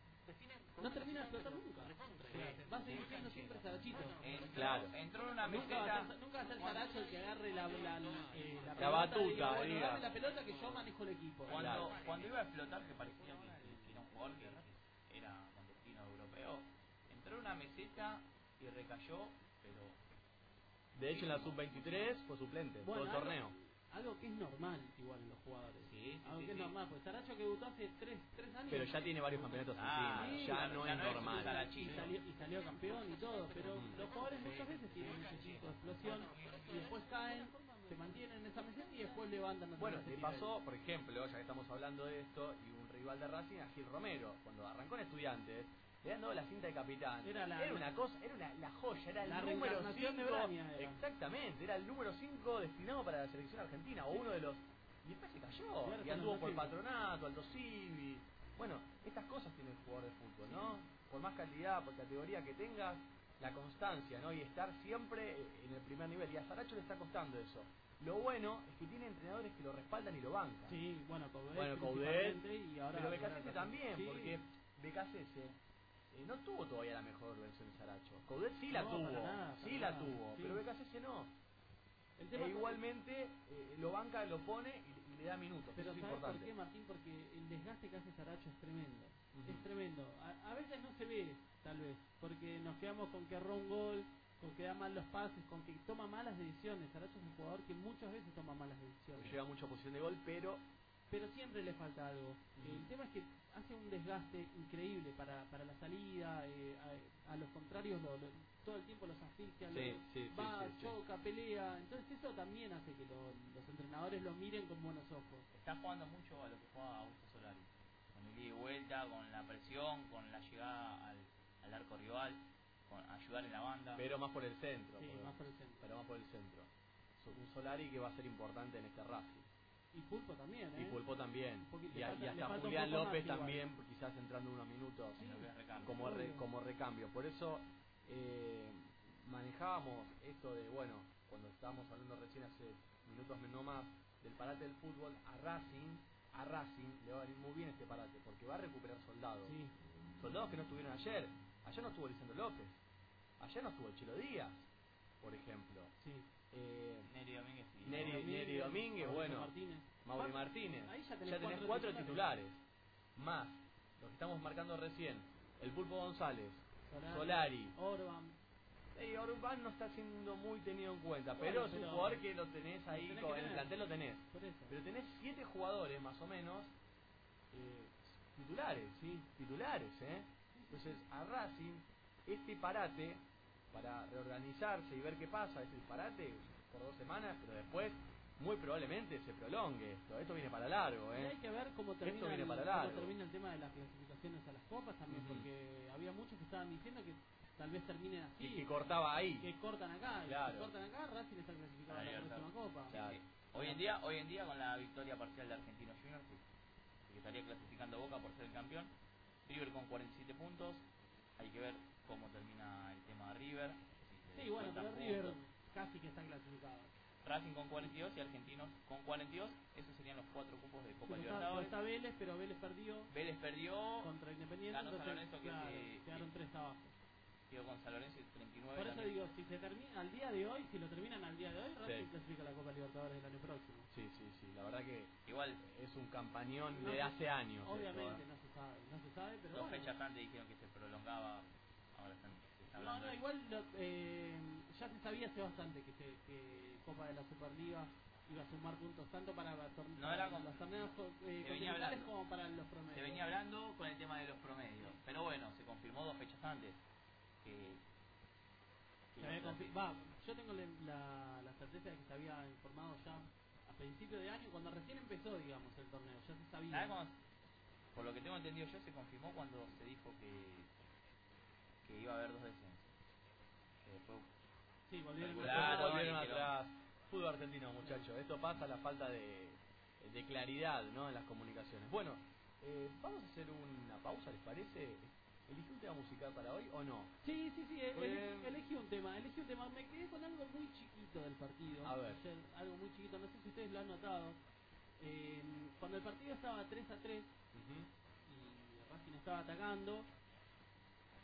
no termina de explotar nunca. Va a seguir siendo siempre Sarachito. Entró, Claro. entró en una Nunca va, a meseta ser, nunca va a ser Saracho el que agarre la, la, la, eh, la La pelota batuta, y diga, bueno, dame la pelota que yo manejo el equipo. Cuando, Claro. cuando iba a explotar, que parecía que, que era un jugador que, era con destino europeo, entró en una meseta y recayó, pero De hecho, en la sub-23 fue suplente todo el algo- torneo. Algo que es normal igual en los jugadores. Sí, sí, algo sí, que es normal, pues Saracho que debutó hace 3, años. Pero ya tiene varios campeonatos Ah, encima. sí, ya claro, no ya es no es normal. Sarachi. y salió, y salió campeón y todo, pero Mm. los jugadores muchas veces tienen ese tipo de explosión y después caen, se mantienen en esa meseta y después levantan Bueno, le pasó, nivel. por ejemplo, ya que estamos hablando de esto, y un rival de Racing, a Gil Romero, cuando arrancó en Estudiantes, le han dado la cinta de capitán. Era la- una cosa, era una, la joya, era el La número reencarnación de 5. Braña era. Exactamente, era el número 5 destinado para la selección argentina, o uno de los... Y después se cayó, Y anduvo por patronato, Aldo Civi. Bueno, estas cosas tiene el jugador de fútbol, ¿no? Por más calidad, por categoría que tengas, la constancia, ¿no? Y estar siempre en el primer nivel. Y a Saracho le está costando eso. Lo bueno es que tiene entrenadores que lo respaldan y lo bancan. Sí, bueno, Coudet Bueno, principalmente, Coudet, y ahora pero Becasese también, Sí. porque Becasese eh, no tuvo todavía la mejor versión de Saracho. Coudet sí la No, tuvo, nada, sí la nada, tuvo, sí. pero Becasese no. El tema E igualmente eh, lo banca, lo pone y, y le da minutos. Pero eso es ¿sabes importante. por qué, Martín? Porque el desgaste que hace Saracho es tremendo. Es tremendo. A, a veces no se ve, tal vez, porque nos quedamos con que erró un gol, con que da mal los pases, con que toma malas decisiones. Saracho es un jugador que muchas veces toma malas decisiones. Llega mucha posición de gol, pero Pero siempre le falta algo. El tema es que hace un desgaste increíble para, para la salida, eh, a, a los contrarios lo- lo- todo el tiempo los asfixia, Sí, lo- sí, sí, va, sí, sí. choca, pelea. Entonces eso también hace que lo- los entrenadores lo miren con buenos ojos. Está jugando mucho a lo que juega Augusto Solari. Con el ida y vuelta, con la presión, con la llegada al, al arco rival, con ayudar en la banda. pero más por el centro. Sí, más por el centro. Pero más por el centro. So- Un Solari que va a ser importante en este Racing. Y Pulpo también, ¿eh? Y Pulpo también. Y, a- le falta- y le hasta un Julián López igual. también, quizás entrando unos minutos Sí, como, re- como recambio. Por eso eh, manejábamos esto de, bueno, cuando estábamos hablando recién hace minutos no más del parate del fútbol, a Racing, a Racing le va a venir muy bien este parate, porque va a recuperar soldados. Sí. Soldados que no estuvieron ayer. Ayer no estuvo Lisandro López. Ayer no estuvo el Chelo Díaz, por ejemplo. Sí. Eh, Neri Domínguez y Neri, Neri Domínguez, Mauricio bueno. Martínez. Mauri Martínez. Ahí ya tenés, cuatro, cuatro titulares. Más lo que estamos marcando recién. El Pulpo González. Solari. Orban. Y Orban no está siendo muy tenido en cuenta, Bueno, pero es un jugador que lo tenés ahí, tenés con- en el plantel lo tenés. Por eso. Pero tenés siete jugadores más o menos eh, titulares, sí, titulares, ¿eh? Entonces a Racing este parate para reorganizarse y ver qué pasa, es el parate por dos semanas, pero después muy probablemente se prolongue esto, esto viene para largo, Y ¿eh? hay que ver cómo termina, Esto viene el, para cómo termina el tema de las clasificaciones a las copas también, porque había muchos que estaban diciendo que tal vez terminen así. Y que cortaba ahí. que cortan acá, y Claro. si cortan acá, Racing está clasificado a la próxima copa. Claro. Sí. Hoy en día, hoy en día con la victoria parcial de Argentinos Juniors, que, que estaría clasificando Boca por ser el campeón, River con 47 puntos, hay que ver cómo termina el tema de River. si Sí, bueno, pero River puntos. casi que está clasificado. Racing con 42 y Argentinos con 42, esos serían los cuatro cupos de Copa Sí, está, Libertadores. está Vélez, pero Vélez perdió Vélez perdió, contra Independiente, ganó San Lorenzo que claro, se- quedaron tres abajo. quedó con San Lorenzo y 39. Por eso también. digo, si se termina al día de hoy, si lo terminan al día de hoy, Racing Sí. clasifica la Copa Libertadores del año próximo. Sí, sí, sí, la verdad que Igual, es un campañón No de se- hace años. Obviamente esto, ¿eh? no se sabe, no se sabe, pero dos bueno. fechas antes dijeron que se prolongaba, ahora están, se está No, hablando no, igual lo- eh, ya se sabía hace bastante que, se- que Copa de la Superliga iba a sumar puntos tanto para, No era como- los torneos eh, continentales como para los promedios. Se venía hablando con el tema de los promedios, pero bueno, se confirmó dos fechas antes que, que Se había va, yo tengo la, la, certeza de que se había informado ya a principio de año, cuando recién empezó, digamos, el torneo, ya se sabía. Por lo que tengo entendido yo, se confirmó cuando se dijo que, que iba a haber dos descensos. Que después Sí, volvieron volvieron atrás. Fútbol argentino, muchachos. Esto pasa a la falta de, de claridad ¿no? en las comunicaciones. Bueno, eh, vamos a hacer una pausa, ¿les parece? ¿Elige un tema musical para hoy o no? Sí, sí, sí, ele- bien. elegí un tema, elegí un tema. Me quedé con algo muy chiquito del partido. A ver. Ayer, algo muy chiquito, no sé si ustedes lo han notado. Eh, cuando el partido estaba 3 a 3 y Racing estaba atacando,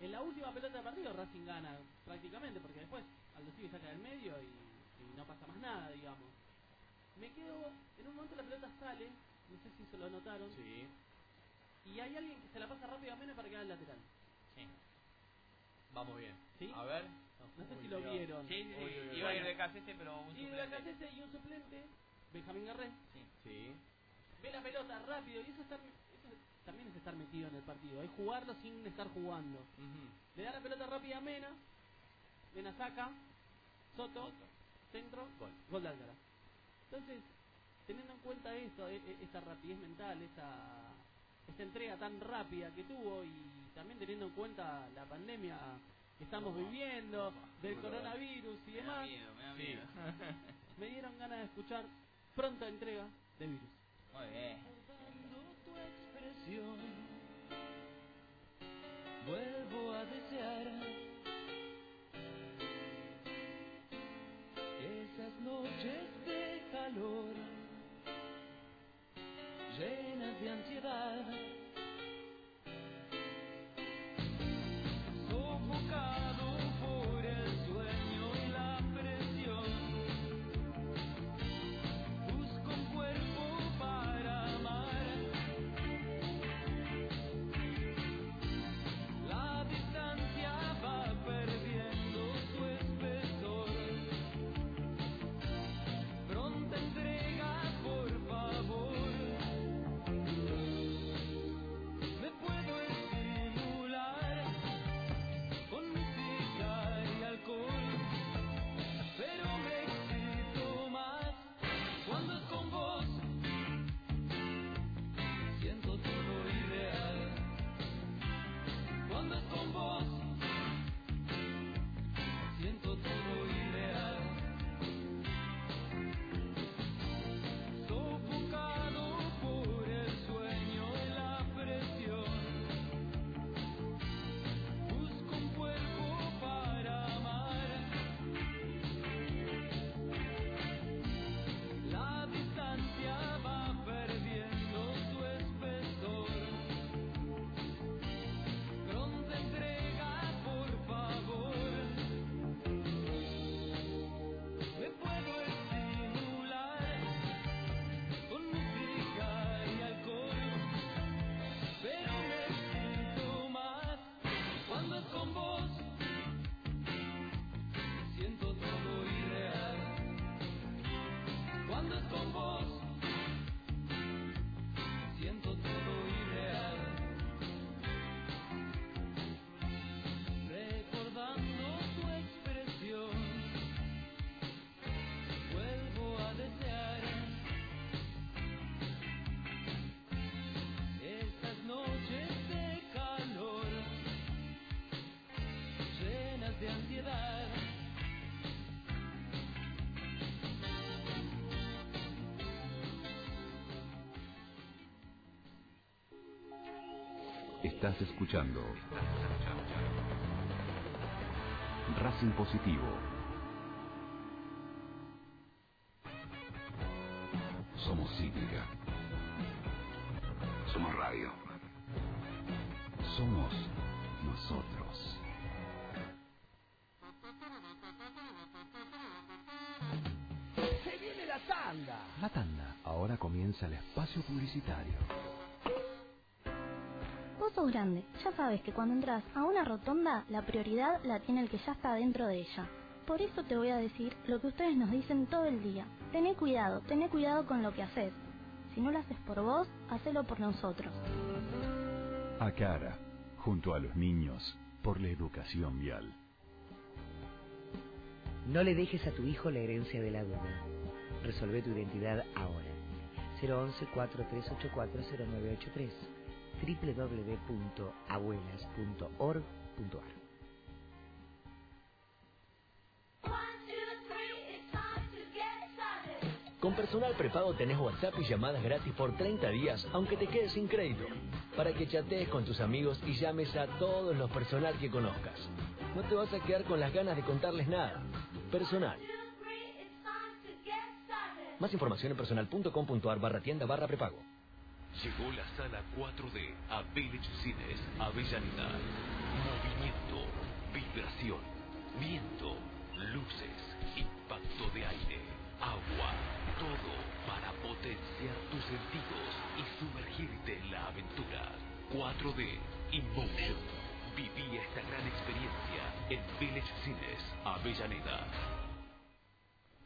en la última pelota del partido Racing gana prácticamente, porque después Aldo Civi saca del medio y, y no pasa más nada, digamos. Me quedo, en un momento la pelota sale, no sé si se lo notaron, Sí. y hay alguien que se la pasa rápidamente para quedar al lateral. Sí. Vamos bien. ¿Sí? A ver. No sé si lo vieron. Sí, sí, sí. Uy, uy, uy. Iba a ir de Casete, pero un Y de suplente. Lacazette y un suplente, Benjamín Garré. Sí. Sí. Ve la pelota rápido y eso, eso también es estar metido en el partido. Es jugarlo sin estar jugando. Le da la pelota rápida a Mena. Mena saca. Soto. Centro. Gol. Gol de Alcaraz. Entonces, teniendo en cuenta esto, e- e- esta rapidez mental, esta, esta entrega tan rápida que tuvo y también teniendo en cuenta la pandemia que estamos viviendo, del coronavirus y Me da demás, miedo, me da Sí. miedo. me dieron ganas de escuchar pronta entrega de virus. Muy bien. Vuelvo a desear esas noches de calor llenas de ansiedad Estás escuchando Racing Positivo. Somos cívica. Somos radio. Somos nosotros. ¡Se viene la tanda! La tanda. Ahora comienza el espacio publicitario. Sos grande, ya sabes que cuando entras a una rotonda, la prioridad la tiene el que ya está dentro de ella. Por eso te voy a decir lo que ustedes nos dicen todo el día. Tené cuidado, tené cuidado con lo que haces. Si no lo haces por vos, hacelo por nosotros. A cara, junto a los niños, por la educación vial. No le dejes a tu hijo la herencia de la duna. Resolve tu identidad ahora. 011-4384-0983 www.abuelas.org.ar Con personal prepago tenés WhatsApp y llamadas gratis por 30 días, aunque te quedes sin crédito, para que chatees con tus amigos y llames a todos los personal que conozcas. No te vas a quedar con las ganas de contarles nada. Personal. Más información en personal.com.ar barra tienda barra prepago. Llegó la sala 4D a Village Cines Avellaneda. Movimiento, vibración, viento, luces, impacto de aire, agua, todo para potenciar tus sentidos y sumergirte en la aventura. 4D Emotion. Viví esta gran experiencia en Village Cines, Avellaneda.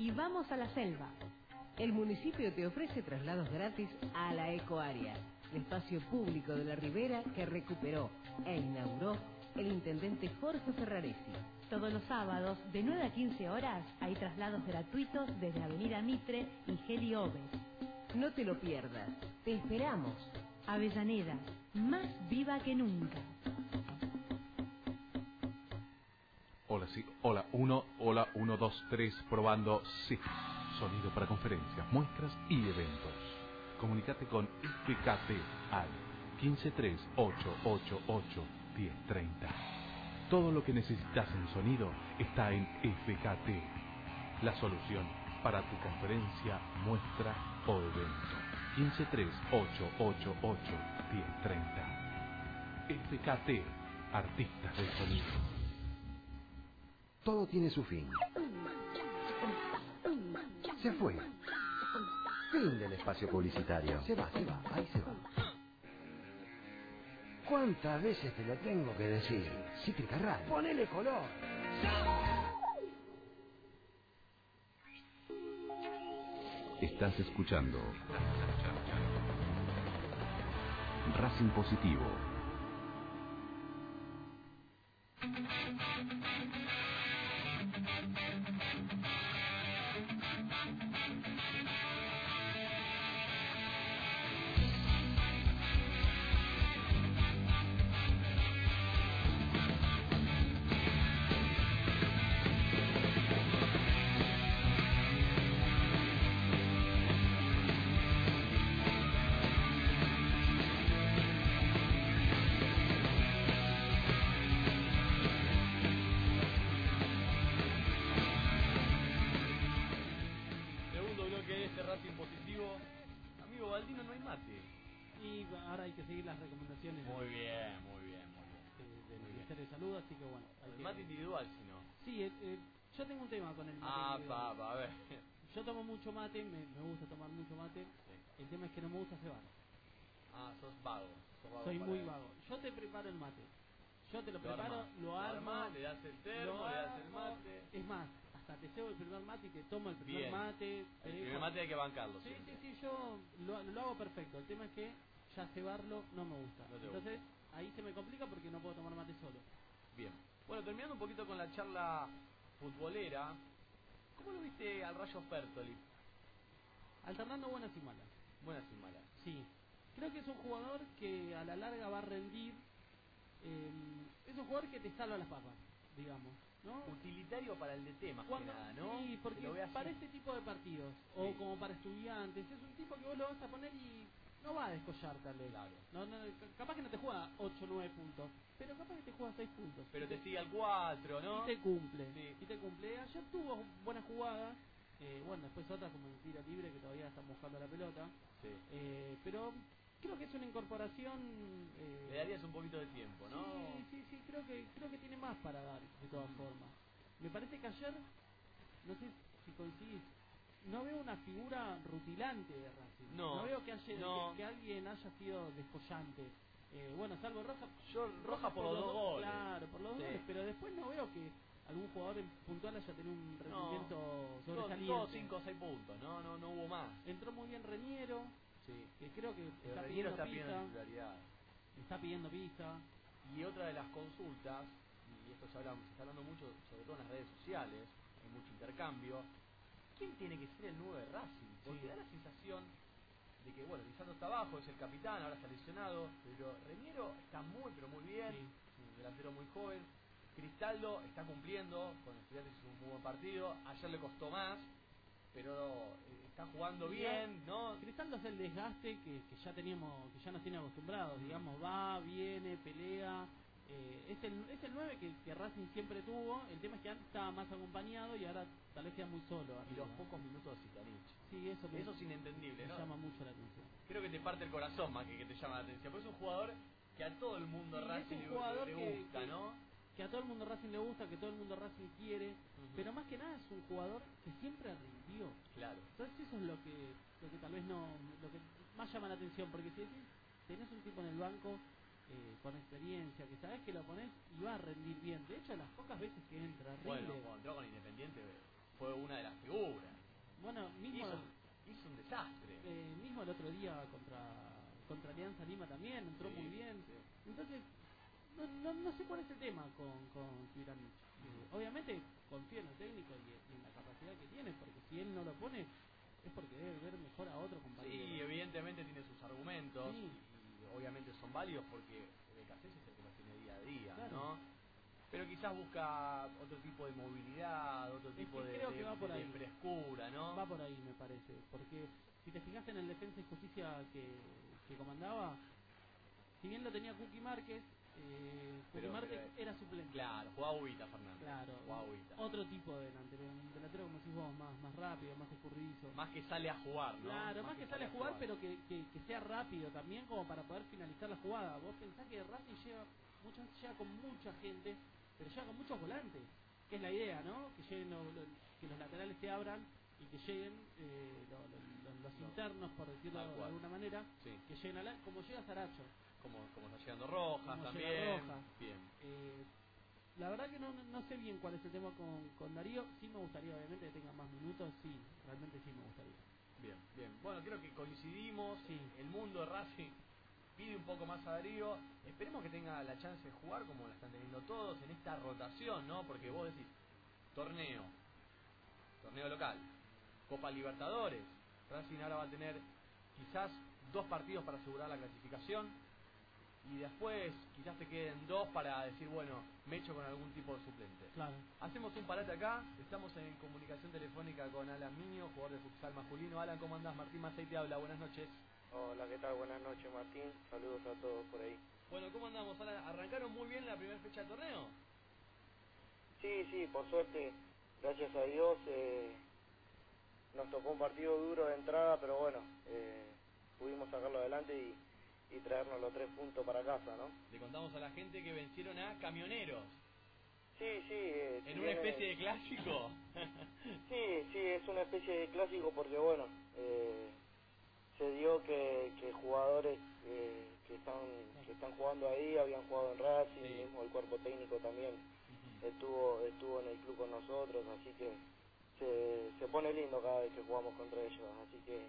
Y vamos a la selva. El municipio te ofrece traslados gratis a la Ecoárea, el espacio público de la ribera que recuperó e inauguró el intendente Jorge Ferraresi. Todos los sábados, de 9 a 15 horas, hay traslados gratuitos desde Avenida Mitre y Geli Oves. No te lo pierdas. Te esperamos. Avellaneda, más viva que nunca. Hola, sí, hola, uno, hola, uno, dos, tres, probando, sí. Sonido para conferencias, muestras y eventos. Comunicate con FKT al 1538881030. Todo lo que necesitas en sonido está en FKT. La solución para tu conferencia, muestra o evento. 1538881030. FKT, artistas del sonido. Todo tiene su fin. Se fue. Fin del espacio publicitario. Se va, se va, ahí se va. ¿Cuántas veces te lo tengo que decir? Cítrica Radio. Ponele color. Estás escuchando Racing Positivo. Gusta cebar. Ah, sos vago. sos vago Soy para muy vago. Yo te preparo el mate. Yo te lo, Lo preparo, armás. lo Lo armo. armás, le das el termo, lo le das el armo. mate. Es más, hasta te cebo el primer mate y te tomo el primer Bien. mate. El primer dejo- mate hay que bancarlo Sí, siempre. sí, sí, yo lo, lo hago perfecto. El tema es que ya cebarlo no me gusta. No te Entonces, ahí se me complica porque no puedo tomar mate solo. Bien. Bueno, terminando un poquito con la charla futbolera, ¿cómo lo viste al Rayo Fertoli? Alternando buenas y malas. Buenas y malas. Sí. Creo que es un jugador que a la larga va a rendir. eh, es un jugador que te salva las papas, digamos. ¿no? Utilitario para el DT más que Cuando- nada, ¿no? Sí, porque para este tipo de partidos, o Sí. como para estudiantes, es un tipo que vos lo vas a poner y no va a descollar tal vez. No, no, ca- capaz que no te juega 8 o 9 puntos, pero capaz que te juega 6 puntos. Pero te sigue al 4, ¿no? Y te cumple. Sí. Y te cumple. Ayer tuvo buenas jugadas. Eh, bueno, después otras como el tiro libre que todavía están buscando la pelota. Sí. Eh, pero creo que es una incorporación. eh, Le darías un poquito de tiempo, ¿no? Sí, sí, sí, creo que, creo que tiene más para dar, de todas formas. Me parece que ayer, no sé si coincidís, no veo una figura rutilante de Racing. No, veo que, haya- no. que, que alguien haya sido descollante. Eh, bueno, salvo Roja. Yo, Roja por los dos goles. Claro, por los dos Sí. goles, pero después no veo que algún jugador en puntual haya tenido un rendimiento Todos sobresaliente. 5 o 6 puntos, no, no, no hubo más. Entró muy bien Reñero, Sí. que creo que Pero está Reñero pidiendo está pidiendo pista. titularidad. Está pidiendo pista. Y otra de las consultas, y esto se, habla, se está hablando mucho, sobre todo en las redes sociales, hay mucho intercambio, ¿quién tiene que ser el 9 de Racing? Porque Sí. da la sensación de que, bueno, Lisandro está abajo, es el capitán, ahora está lesionado, pero Reñero está muy, pero muy bien, es un delantero muy joven, Cristaldo está cumpliendo, con Estudiantes hizo un muy buen partido, ayer le costó más, pero eh, está jugando bien, ¿no? Cristaldo es el desgaste que, que ya teníamos, que ya nos tiene acostumbrados, digamos, va, viene, pelea, Eh, es, el, es el 9 que, que Racing siempre tuvo, el tema es que antes estaba más acompañado y ahora tal vez queda muy solo. Y los pocos minutos de Sitanich. Sí, eso, me- Eso es inentendible, me ¿no? llama mucho la atención. Creo que te parte el corazón más que que te llama la atención. Pero es un jugador que a todo el mundo Sí, Racing es le, un jugador le que- gusta, que- ¿no? Que a todo el mundo Racing le gusta, que todo el mundo Racing quiere, pero más que nada es un jugador que siempre rindió. Claro. Entonces eso es lo que, lo que tal vez no, lo que más llama la atención, porque si decís, tenés un tipo en el banco eh, con experiencia, que sabes que lo pones y va a rendir bien. De hecho, las pocas veces que entra, rinde. Bueno, cuando entró con Independiente fue una de las figuras. Bueno, mismo, Hizo, hizo un desastre. eh, mismo el otro día contra contra Alianza Lima también, entró Sí, muy bien. Entonces, no, no, no sé cuál es el tema con, con Kibranich. Eh, obviamente confío en el técnico y, y en la capacidad que tiene, porque si él no lo pone es porque debe ver mejor a otro compañero. Sí, evidentemente tiene sus argumentos Sí. y obviamente son válidos porque el Casellas es el que los tiene día a día, Claro. ¿no? Pero quizás busca otro tipo de movilidad, otro tipo de, creo de- que va por de ahí. frescura, ¿no? Va por ahí, me parece. Porque si te fijaste en el Defensa y Justicia que, que comandaba, si bien lo tenía Cookie Márquez, eh, Pero- Márquez pero- era suplente. Claro, jugaba Ubita, Fernando. Claro, Jugaba Ubita. otro tipo de delantero, un delantero como decís vos, más, más rápido, más escurridizo. Más que sale a jugar, ¿no? Claro, más, que, sale a jugar, pero que, que, que sea rápido también como para poder finalizar la jugada. Vos pensás que Racing llega, muchas llega con mucha gente, pero llega con muchos volantes, que es la idea, ¿no? Que lleguen lo- lo- que los laterales se abran y que lleguen eh, lo- lo- lo- los No. internos, por decirlo de alguna manera, Sí. que lleguen a la, como llega Saracho. Como, como está llegando Rojas Como también. llega Rojas. Bien. Eh, la verdad que no, no, no sé bien cuál es el tema con, con Darío. Sí me gustaría, obviamente, que tenga más minutos. Sí, realmente sí me gustaría. Bien, bien. Bueno, creo que coincidimos. Sí. El mundo de Racing pide un poco más a Darío. Esperemos que tenga la chance de jugar como la están teniendo todos en esta rotación, ¿no? Porque vos decís, torneo, torneo local, Copa Libertadores. Racing ahora va a tener quizás dos partidos para asegurar la clasificación. Y después quizás te queden dos para decir, bueno, me echo con algún tipo de suplente. Claro. Hacemos un parate acá, estamos en comunicación telefónica con Alan Miño, jugador de futsal masculino. Alan, ¿cómo andás? Martín Macei te habla, buenas noches. Hola, ¿qué tal? Buenas noches, Martín. Saludos a todos por ahí. Bueno, ¿cómo andamos, Alan? ¿Arrancaron muy bien la primera fecha del torneo? Sí, sí, por suerte, gracias a Dios, eh, nos tocó un partido duro de entrada, pero bueno, eh, pudimos sacarlo adelante y, y traernos los tres puntos para casa, ¿no? Le contamos a la gente que vencieron a camioneros Sí, sí. eh, si en una especie de clásico. Sí, sí, es una especie de clásico porque, bueno, eh, se dio que, que jugadores eh, que están que están jugando ahí habían jugado en Racing, mismo el cuerpo técnico también estuvo estuvo en el club con nosotros, así que se, se pone lindo cada vez que jugamos contra ellos, así que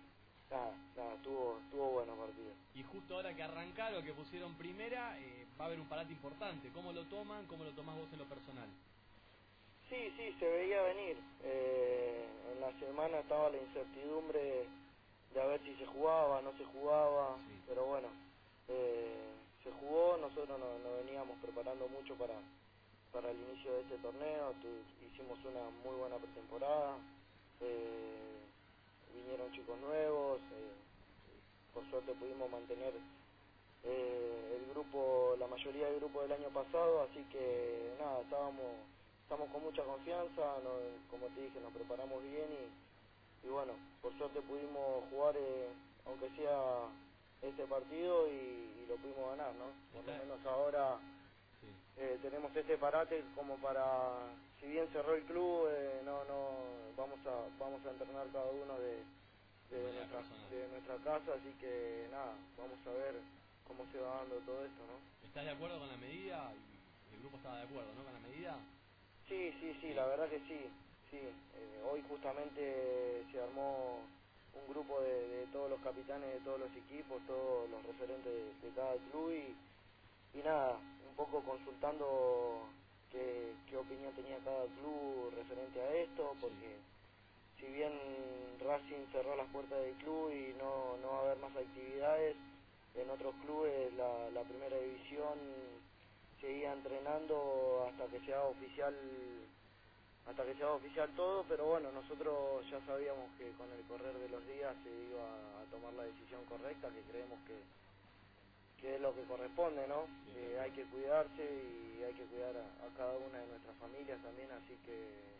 nada, nada, estuvo, estuvo bueno el partido. y justo ahora que arrancaron, que pusieron primera, eh, va a haber un parate importante. ¿Cómo lo toman? ¿Cómo lo tomás vos en lo personal? Sí, sí, se veía venir. Eh, en la semana estaba la incertidumbre de a ver si se jugaba, no se jugaba, pero bueno, eh, se jugó, nosotros nos no veníamos preparando mucho para, para el inicio de este torneo, tu- hicimos una muy buena pretemporada, eh, vinieron chicos nuevos, eh, por suerte pudimos mantener eh, el grupo, la mayoría del grupo del año pasado, así que nada, estábamos, estamos con mucha confianza, no- como te dije, nos preparamos bien y, y bueno, por suerte pudimos jugar, eh, aunque sea este partido y, y lo pudimos ganar, ¿no? Por lo menos ahora eh, tenemos este parate como para, si bien cerró el club, eh, no, no, vamos a, vamos a entrenar cada uno de, nuestra, de nuestra casa, así que nada, vamos a ver cómo se va dando todo esto, ¿no? ¿Estás de acuerdo con la medida? El grupo estaba de acuerdo, ¿no? Con la medida. Sí, sí, sí, la verdad que sí, sí. Eh, hoy justamente se armó un grupo de, de todos los capitanes de todos los equipos, todos los referentes de, de cada club y, y nada, poco consultando qué, qué opinión tenía cada club referente a esto, porque si bien Racing cerró las puertas del club y no, no va a haber más actividades, en otros clubes la, la primera división seguía entrenando hasta que se haga oficial hasta que se haga oficial todo, pero bueno, nosotros ya sabíamos que con el correr de los días se iba a tomar la decisión correcta, que creemos que, que es lo que corresponde, ¿no? Eh, hay que cuidarse y hay que cuidar a, a cada una de nuestras familias también, así que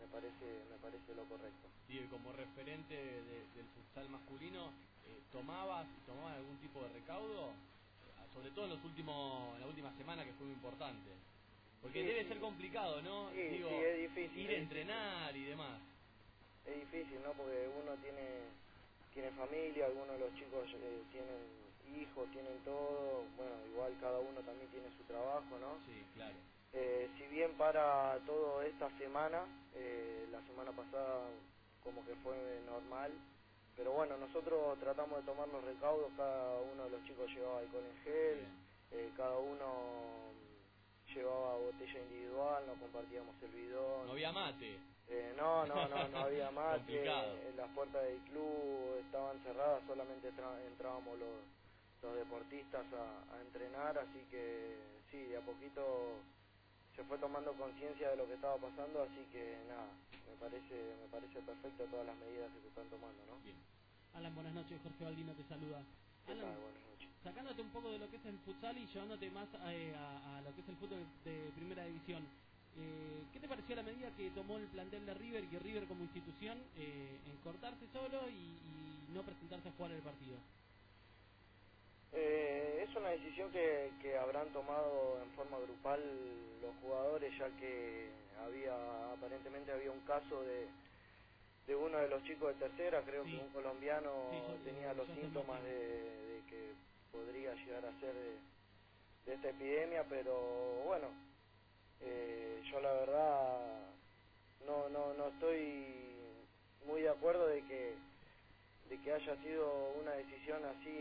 me parece me parece lo correcto. Diego, como referente de- del futsal masculino, eh, ¿tomabas tomabas algún tipo de recaudo? Eh, Sobre todo en los últimos en la última semana que fue muy importante. Porque Sí, debe sí. ser complicado, ¿no? Sí, Digo, sí, es difícil, ir a entrenar y demás. Es difícil, ¿no? Porque uno tiene tiene familia, algunos de los chicos eh, tienen hijos, tienen todo, bueno, igual cada uno también tiene su trabajo, ¿no? Sí, claro. Eh, si bien para todo esta semana, eh, la semana pasada como que fue normal, pero bueno, nosotros tratamos de tomar los recaudos, cada uno de los chicos llevaba alcohol en gel, eh, cada uno llevaba botella individual, no compartíamos el bidón. No había mate. Eh, no, no, no, no había mate, Complicado. las puertas del club estaban cerradas, solamente entrábamos los, los deportistas a, a entrenar, así que sí, de a poquito se fue tomando conciencia de lo que estaba pasando, así que nada, me parece, me parece perfecto todas las medidas que se están tomando, ¿no? Alan, buenas noches. Jorge Baldino te saluda. ¿Qué Alan, tal? Buenas noches. sacándote un poco de lo que es el futsal y llevándote más eh, a, a lo que es el fútbol de primera división. Eh, ¿Qué te pareció la medida que tomó el plantel de River y River como institución eh, en cortarse solo y, y no presentarse a jugar el partido? Eh, es una decisión que, que habrán tomado en forma grupal los jugadores, ya que había aparentemente había un caso de, de uno de los chicos de tercera, creo que un colombiano Sí, yo- tenía los yo síntomas de que podría llegar a ser de, de esta epidemia, pero bueno, eh, yo la verdad no, no, no estoy muy de acuerdo de que de que haya sido una decisión así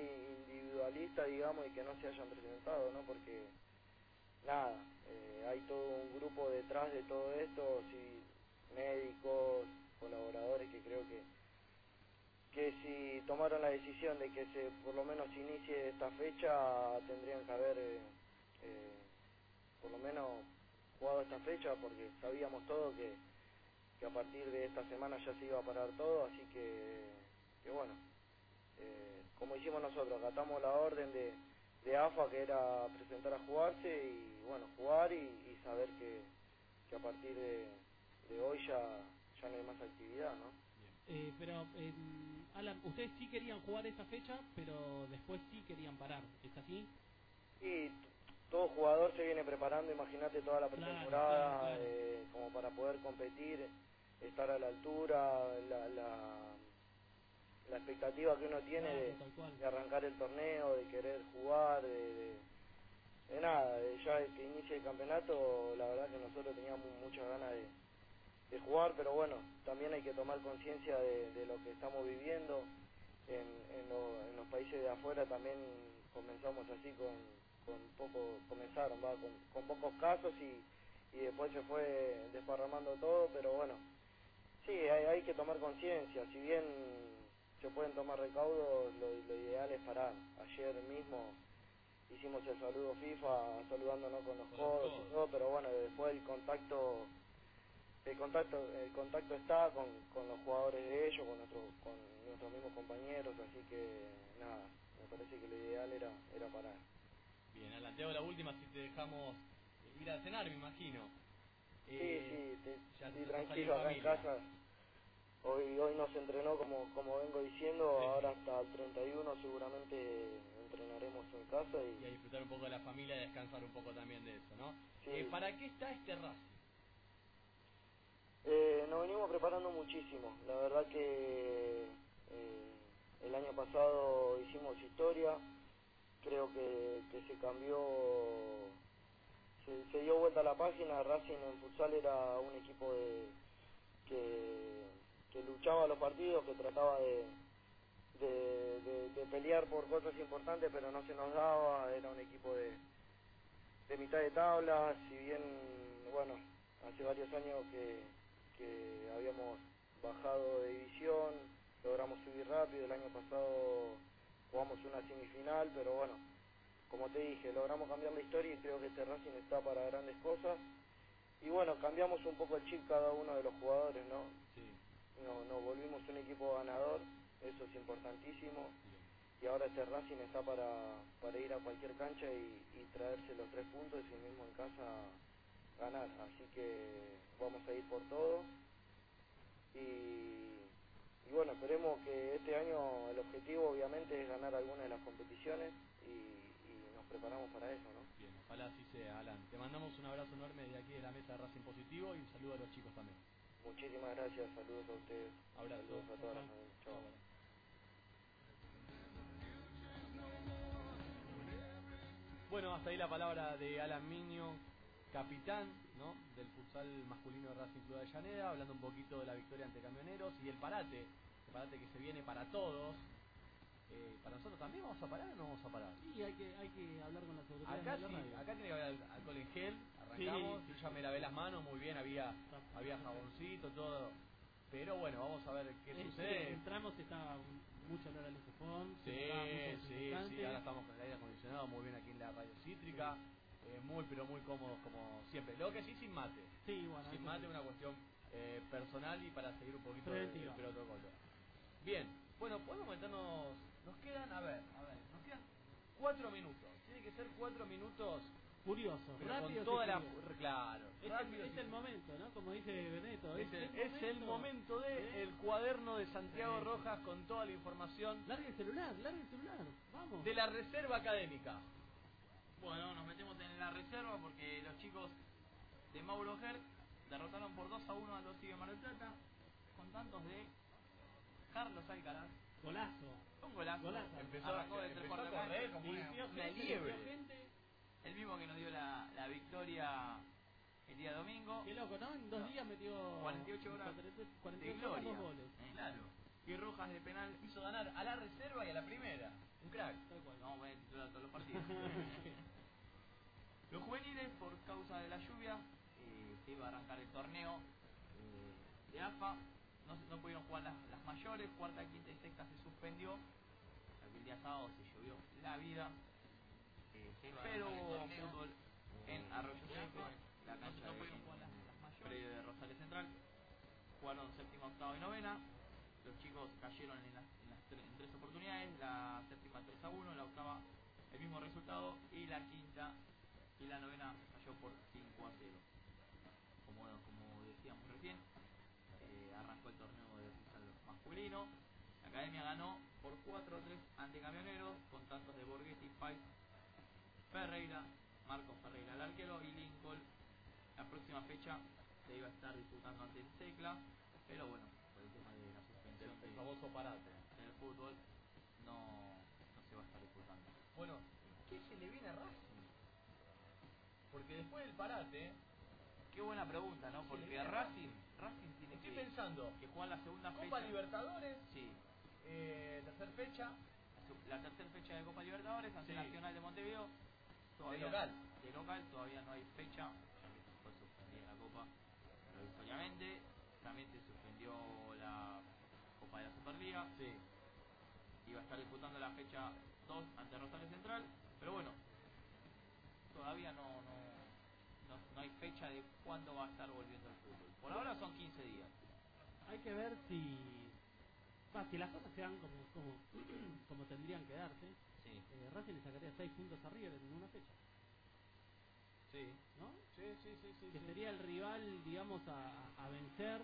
individualista, digamos, y que no se hayan presentado, ¿no? Porque, nada, eh, hay todo un grupo detrás de todo esto, sí, médicos, colaboradores que creo que que si tomaron la decisión de que se por lo menos inicie esta fecha tendrían que haber eh, eh, por lo menos jugado esta fecha porque sabíamos todo que, que a partir de esta semana ya se iba a parar todo así que, que bueno eh, como hicimos nosotros acatamos la orden de, de AFA que era presentar a jugarse y bueno jugar y, y saber que, que a partir de, de hoy ya ya no hay más actividad no Eh, pero, eh, Alan, ustedes sí querían jugar esa fecha, pero después sí querían parar, ¿es así? Y t- todo jugador se viene preparando, imagínate toda la Claro, pretemporada, claro, claro. eh, como para poder competir, estar a la altura, la, la, la expectativa que uno tiene de, arrancar el torneo, de querer jugar, de, de, de nada, de ya que inicie el campeonato, la verdad que nosotros teníamos muchas ganas de, de jugar, pero bueno, también hay que tomar conciencia de, de lo que estamos viviendo. En, en, lo- en los países de afuera también comenzamos así con, con poco, comenzaron va, con, con pocos casos y, y después se fue desparramando todo, pero bueno, sí, hay, hay que tomar conciencia, si bien se pueden tomar recaudos, lo, lo ideal es parar. Ayer mismo hicimos el saludo FIFA saludándonos con los codos y todo, pero bueno, después el contacto el contacto el contacto está con, con los jugadores de ellos con nuestro, con nuestros mismos compañeros así que nada me parece que lo ideal era era parar Bien, Alan, te hago la última si te dejamos ir a cenar, me imagino. sí Eh, sí te- ya sí, tranquilo acá en casa hoy hoy no se entrenó como como vengo diciendo ahora hasta el 31 seguramente entrenaremos en casa y, Y a disfrutar un poco de la familia y descansar un poco también de eso, ¿no? Sí. Eh, ¿Para qué está este Racing? Eh, nos venimos preparando muchísimo. La verdad que eh, el año pasado hicimos historia. Creo que, que se cambió, se, se dio vuelta la página. Racing en futsal era un equipo de, que, que luchaba los partidos, que trataba de, de, de- pelear por cosas importantes, pero no se nos daba. Era un equipo de, de mitad de tabla. Si bien, bueno, hace varios años que, que habíamos bajado de división, logramos subir rápido, el año pasado jugamos una semifinal, pero bueno, como te dije, logramos cambiar la historia y creo que este Racing está para grandes cosas. Y bueno, cambiamos un poco el chip cada uno de los jugadores, ¿no? No, nos volvimos un equipo ganador, eso es importantísimo. y ahora este Racing está para, para ir a cualquier cancha y, traerse los tres puntos y mismo en casa ganar. Así que vamos a ir por todo. Y, y bueno, esperemos que este año el objetivo obviamente es ganar alguna de las competiciones y, nos preparamos para eso, ¿no? Bien, ojalá así sea, Alan. Te mandamos un abrazo enorme de aquí de la mesa Racing Positivo y un saludo a los chicos también. Muchísimas gracias, saludos a ustedes. Abrazo. Saludos a todas las familias. Chao. Bueno, hasta ahí la palabra de Alan Miño, capitán ¿no? del futsal masculino de Racing Club de Avellaneda, hablando un poquito de la victoria ante Camioneros y el parate, el parate que se viene para todos. Eh, para nosotros también vamos a parar o no vamos a parar. Sí, hay que, hay que hablar con las autoridades Acá de la sí, acá tiene que haber al- alcohol en gel, arrancamos, Sí, yo ya me lavé las manos muy bien, había había jaboncito, todo. Pero bueno, vamos a ver qué Es sucede. Entramos estaba mucho olor al estufón. Sí, sí, sí, ahora estamos con el aire acondicionado muy bien aquí en la radio cítrica, eh, muy pero muy cómodos como siempre. Lo que sí sin mate. Sí, bueno, Sin mate una cuestión eh, personal y para seguir un poquito el, Preventiva. el protocolo. Bien, bueno, podemos meternos, nos quedan, a ver, a ver, nos quedan cuatro minutos. Tiene que ser cuatro minutos Curioso, pero rápido. con toda la claro, Es, el, rápido es y- el momento, ¿no? Como dice Beneto. es el, es el momento de el cuaderno de Santiago Sí. Rojas con toda la información Larga el celular, larga el celular. Vamos. de la reserva académica. Bueno, nos metemos en la reserva porque los chicos de Mauro Ger derrotaron por 2 a 1 a los Tigres de Mar del Plata con tantos de Carlos Alcaraz. Golazo. Un golazo. Golazo. Empezó, Arrancó de tres empezó a correr como una- Dirigió una gente, liebre. dirigió gente. El mismo que nos dio la, la victoria el día domingo. Qué loco, ¿no? En dos No. días metió 48 horas 48 de horas, gloria. dos goles. Eh, Claro. Y Rojas de penal Hizo ganar a la reserva y a la primera. Un crack. Vamos a poner titular todos los partidos. los juveniles, por causa de la lluvia, eh, se iba a arrancar el torneo eh, de AFA. No, no pudieron jugar las, las mayores, cuarta, quinta y sexta se suspendió. El día sábado se llovió la vida. Pero fútbol en Arroyo Seco, la cancha de predio de Rosales Central. Jugaron séptima, octava y novena. Los chicos cayeron en, las, en, las tre- en tres oportunidades. La séptima 3 a 1, la octava el mismo resultado y la quinta y la novena cayó por 5 a 0. Como, como decíamos recién, eh, arrancó el torneo de futsal masculino. La academia ganó por 4 a 3 ante Camioneros con tantos de Borghetti, Pais, Ferreira, Marcos Ferreira el arquero y Lincoln. La próxima fecha se iba a estar disputando ante el Secla, pero bueno, por el tema de la suspensión El de- famoso parate. del fútbol no, no se va a estar disputando. Bueno, ¿qué se le viene a Racing? Porque después del parate, Qué buena pregunta, ¿no? Porque Racing, Racing tiene estoy que, pensando, que jugar la segunda Copa fecha. Libertadores, Sí, eh, tercer fecha, la tercera fecha de Copa Libertadores ante Sí. Nacional de Montevideo. De local. De local todavía no hay fecha, ya que fue suspendida la Copa provisoriamente. También se suspendió la Copa de la Superliga. sí. Iba a estar disputando la fecha 2 ante Rosales Central, pero bueno, todavía no, no, no, no hay fecha de cuándo va a estar volviendo el fútbol. Por ahora son 15 días. Hay que ver si. si las cosas se dan como, como, como tendrían que darse. Sí. Eh, Racing le sacaría 6 puntos a River en una fecha. Sí. ¿No? Sí, sí, sí, sí. que sí. sería el rival, digamos, a, a vencer,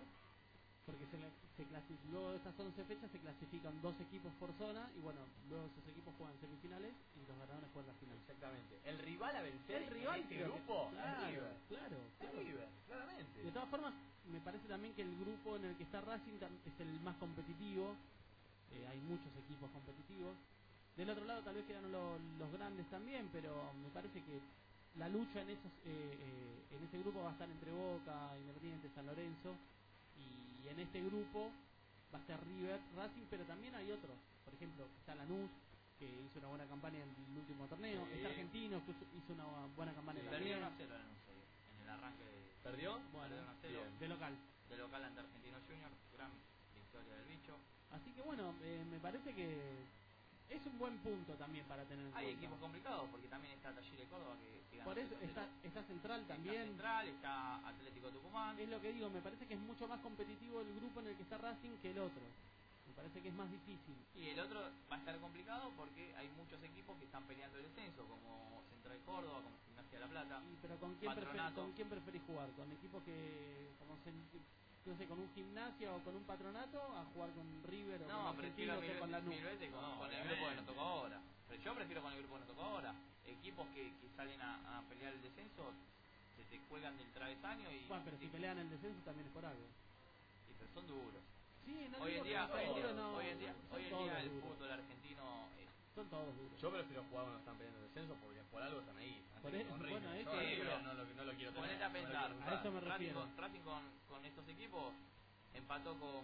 porque se, se luego de estas 11 fechas se clasifican dos equipos por zona y bueno, luego esos equipos juegan semifinales y los ganadores juegan la final. Exactamente. El rival a vencer El rival este grupo claro, River. claro, claro. River, claramente. De todas formas, me parece también que el grupo en el que está Racing es el más competitivo. Eh, hay muchos equipos competitivos. Del otro lado tal vez quedan lo- los grandes también, pero me parece que la lucha en esos eh, eh, en ese grupo va a estar entre Boca, Independiente, San Lorenzo y en este grupo va a estar River, Racing, pero también hay otros. Por ejemplo, está Lanús que hizo una buena campaña en el último torneo, Sí. está Argentino que hizo- una buena campaña. 1 a 0 Lanús en el arranque de, ¿Perdió? Bueno, Perdió 1 a 0 bien. de local. de local ante Argentino Junior. Gran victoria del bicho. Así que bueno, eh, me parece que es un buen punto también para tener en Hay cuenta. equipos complicados porque también está Talleres de Córdoba que, que Por eso 0 a 0. está, está Central Está también. Central, está Atlético Tucumán. Es lo que digo, me parece que es mucho más competitivo el grupo en el que está Racing que el otro. Me parece que es más difícil. Y el otro va a estar complicado porque hay muchos equipos que están peleando el descenso, como Central Córdoba, como Gimnasia de la Plata. Pero ¿con quién, prefer- Patronato. ¿con quién preferís jugar? ¿Con equipos que, como no sé, con un gimnasio o con un patronato? ¿A jugar con River o No, con prefiero que con la mil veces con, con el grupo que nos tocó ahora. Pero yo prefiero con el grupo que nos tocó ahora. Equipos que, que salen a, a pelear el descenso se te cuelgan del travesaño y, Bueno, pero si pelean el descenso también es por algo. y pero son duros. Sí, no hoy en día, hoy en día, hoy en día, son hoy en todos día el fútbol argentino eh, Son todos duros. Yo prefiero jugar cuando están peleando el descenso porque por algo están ahí. Por eso- bueno, eso no lo, no lo quiero tener. Ponete a no lo pensar, A eso me refiero. con, Racing con, con estos equipos empató con,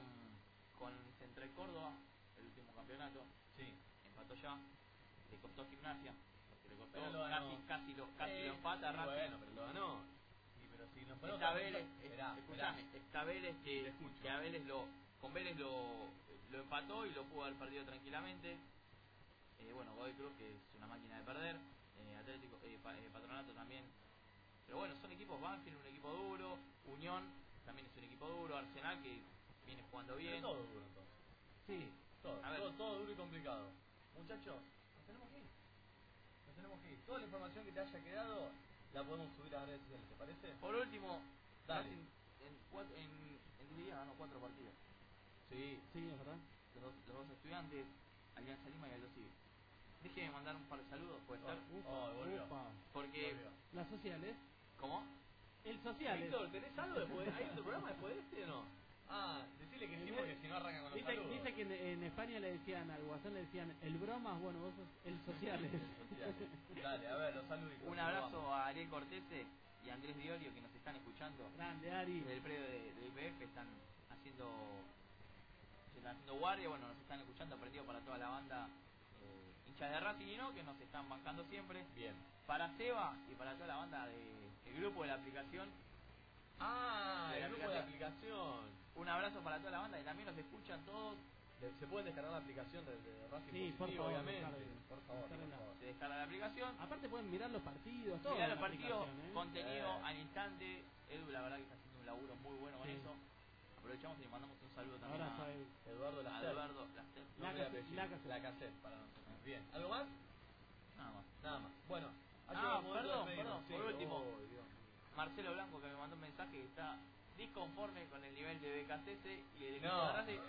con Central Córdoba, el último campeonato. Sí. Empató ya. Le costó gimnasia. Le costó Pero lo ganó. casi, casi, lo, casi Eh, lo empata sí, Racing. Bueno, pero lo ganó. Sí, pero si nos ponemos Está Vélez, está que, Te escucho. que a Vélez lo, con Vélez lo, lo empató y lo pudo haber perdido tranquilamente. Eh, bueno, Godoy Cruz que es una máquina de perder, eh, Atlético, eh, Pa- eh, Patronato también. Pero bueno, son equipos Banfield, un equipo duro, Unión también es un equipo duro, Arsenal que viene jugando bien. Pero todo duro entonces. Sí, Todo, A ver. todo, todo duro y complicado. Muchachos, nos tenemos que ir. Nos tenemos que ir. Toda la información que te haya quedado la podemos subir a las redes sociales, ¿te parece? Por último, Dale. En, cuatro, en, en 10 días ganó cuatro partidos. Sí. Sí, es verdad. Los dos, los dos estudiantes, Alianza Lima y Aldo Civi. Déjeme mandar un par de saludos, puede ser. Ufa, Oh, volvió. ufa. Porque, Volvió. Las sociales. ¿cómo? El social. Víctor, ¿tenés algo después? ¿Hay otro programa después de este o no? Ah, decirle que sí porque si no arranca con los Dice, saludos. dice que en, en España le decían al guasón, le decían el bromas, bueno, vos sos el sociales. Sociales. Dale, a ver, los saluditos. Un abrazo a Ariel Cortese y a Andrés Diorio que nos están escuchando. Grande, Ari. Del predio de, de IPF están haciendo se están haciendo guardia, bueno, nos están escuchando, aprendido para toda la banda hinchas de Racing y no, que nos están bancando siempre. Bien. Para Seba y para toda la banda del grupo de la aplicación, Ah, De el grupo de la aplicación. un abrazo para toda la banda y también nos escuchan todos. De- Se pueden descargar la aplicación de, de Racing Sí, por Positivo, favor, obviamente. descarguen. Por favor, por Descarguenla. favor. Se descarga la aplicación. Aparte pueden mirar los partidos, todo. Mirá en los la partidos, ¿eh? contenido Eh. al instante. Edu, la verdad que está haciendo un laburo muy bueno con Sí. eso. Aprovechamos y le mandamos un saludo también a, a Edu. Eduardo Lacer. La cassette, la cassette. La cassette, para nosotros. Bien. ¿Algo más? Nada más. Nada más. Bueno, Ah, de perdón, perdón, por último. Oh. Marcelo Blanco que me mandó un mensaje que está disconforme con el nivel de BKCS y el No. de.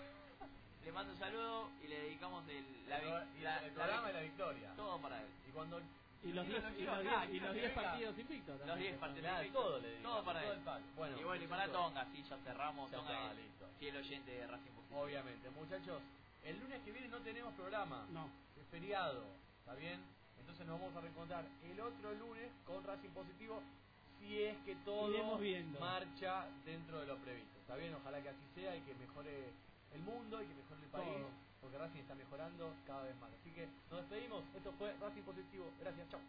Le mando un saludo y le dedicamos el, la, El vi- pro- y la- el la- programa y la victoria. todo para él. Y cuando Y los y 10 lo y quiero los acá, 10 y los que 10 venga. partidos invictos. Los también. 10 partidos invictos, todo le todo para todo él. el pack. Bueno, y bueno, y para. Tonga, sí, ya cerramos. Ya Tonga está, es listo. fiel oyente de Racing Positivo. Obviamente, muchachos, el lunes que viene no tenemos programa. No. Es feriado, ¿está bien? Entonces nos vamos a reencontrar el otro lunes con Racing Positivo si es que todo Iremos viendo. marcha dentro de lo previsto. ¿Está bien? Ojalá que así sea y que mejore el mundo y que mejore el país, Todo. Porque Racing está mejorando cada vez más. Así que nos despedimos. Esto fue Racing Positivo. Gracias, chao.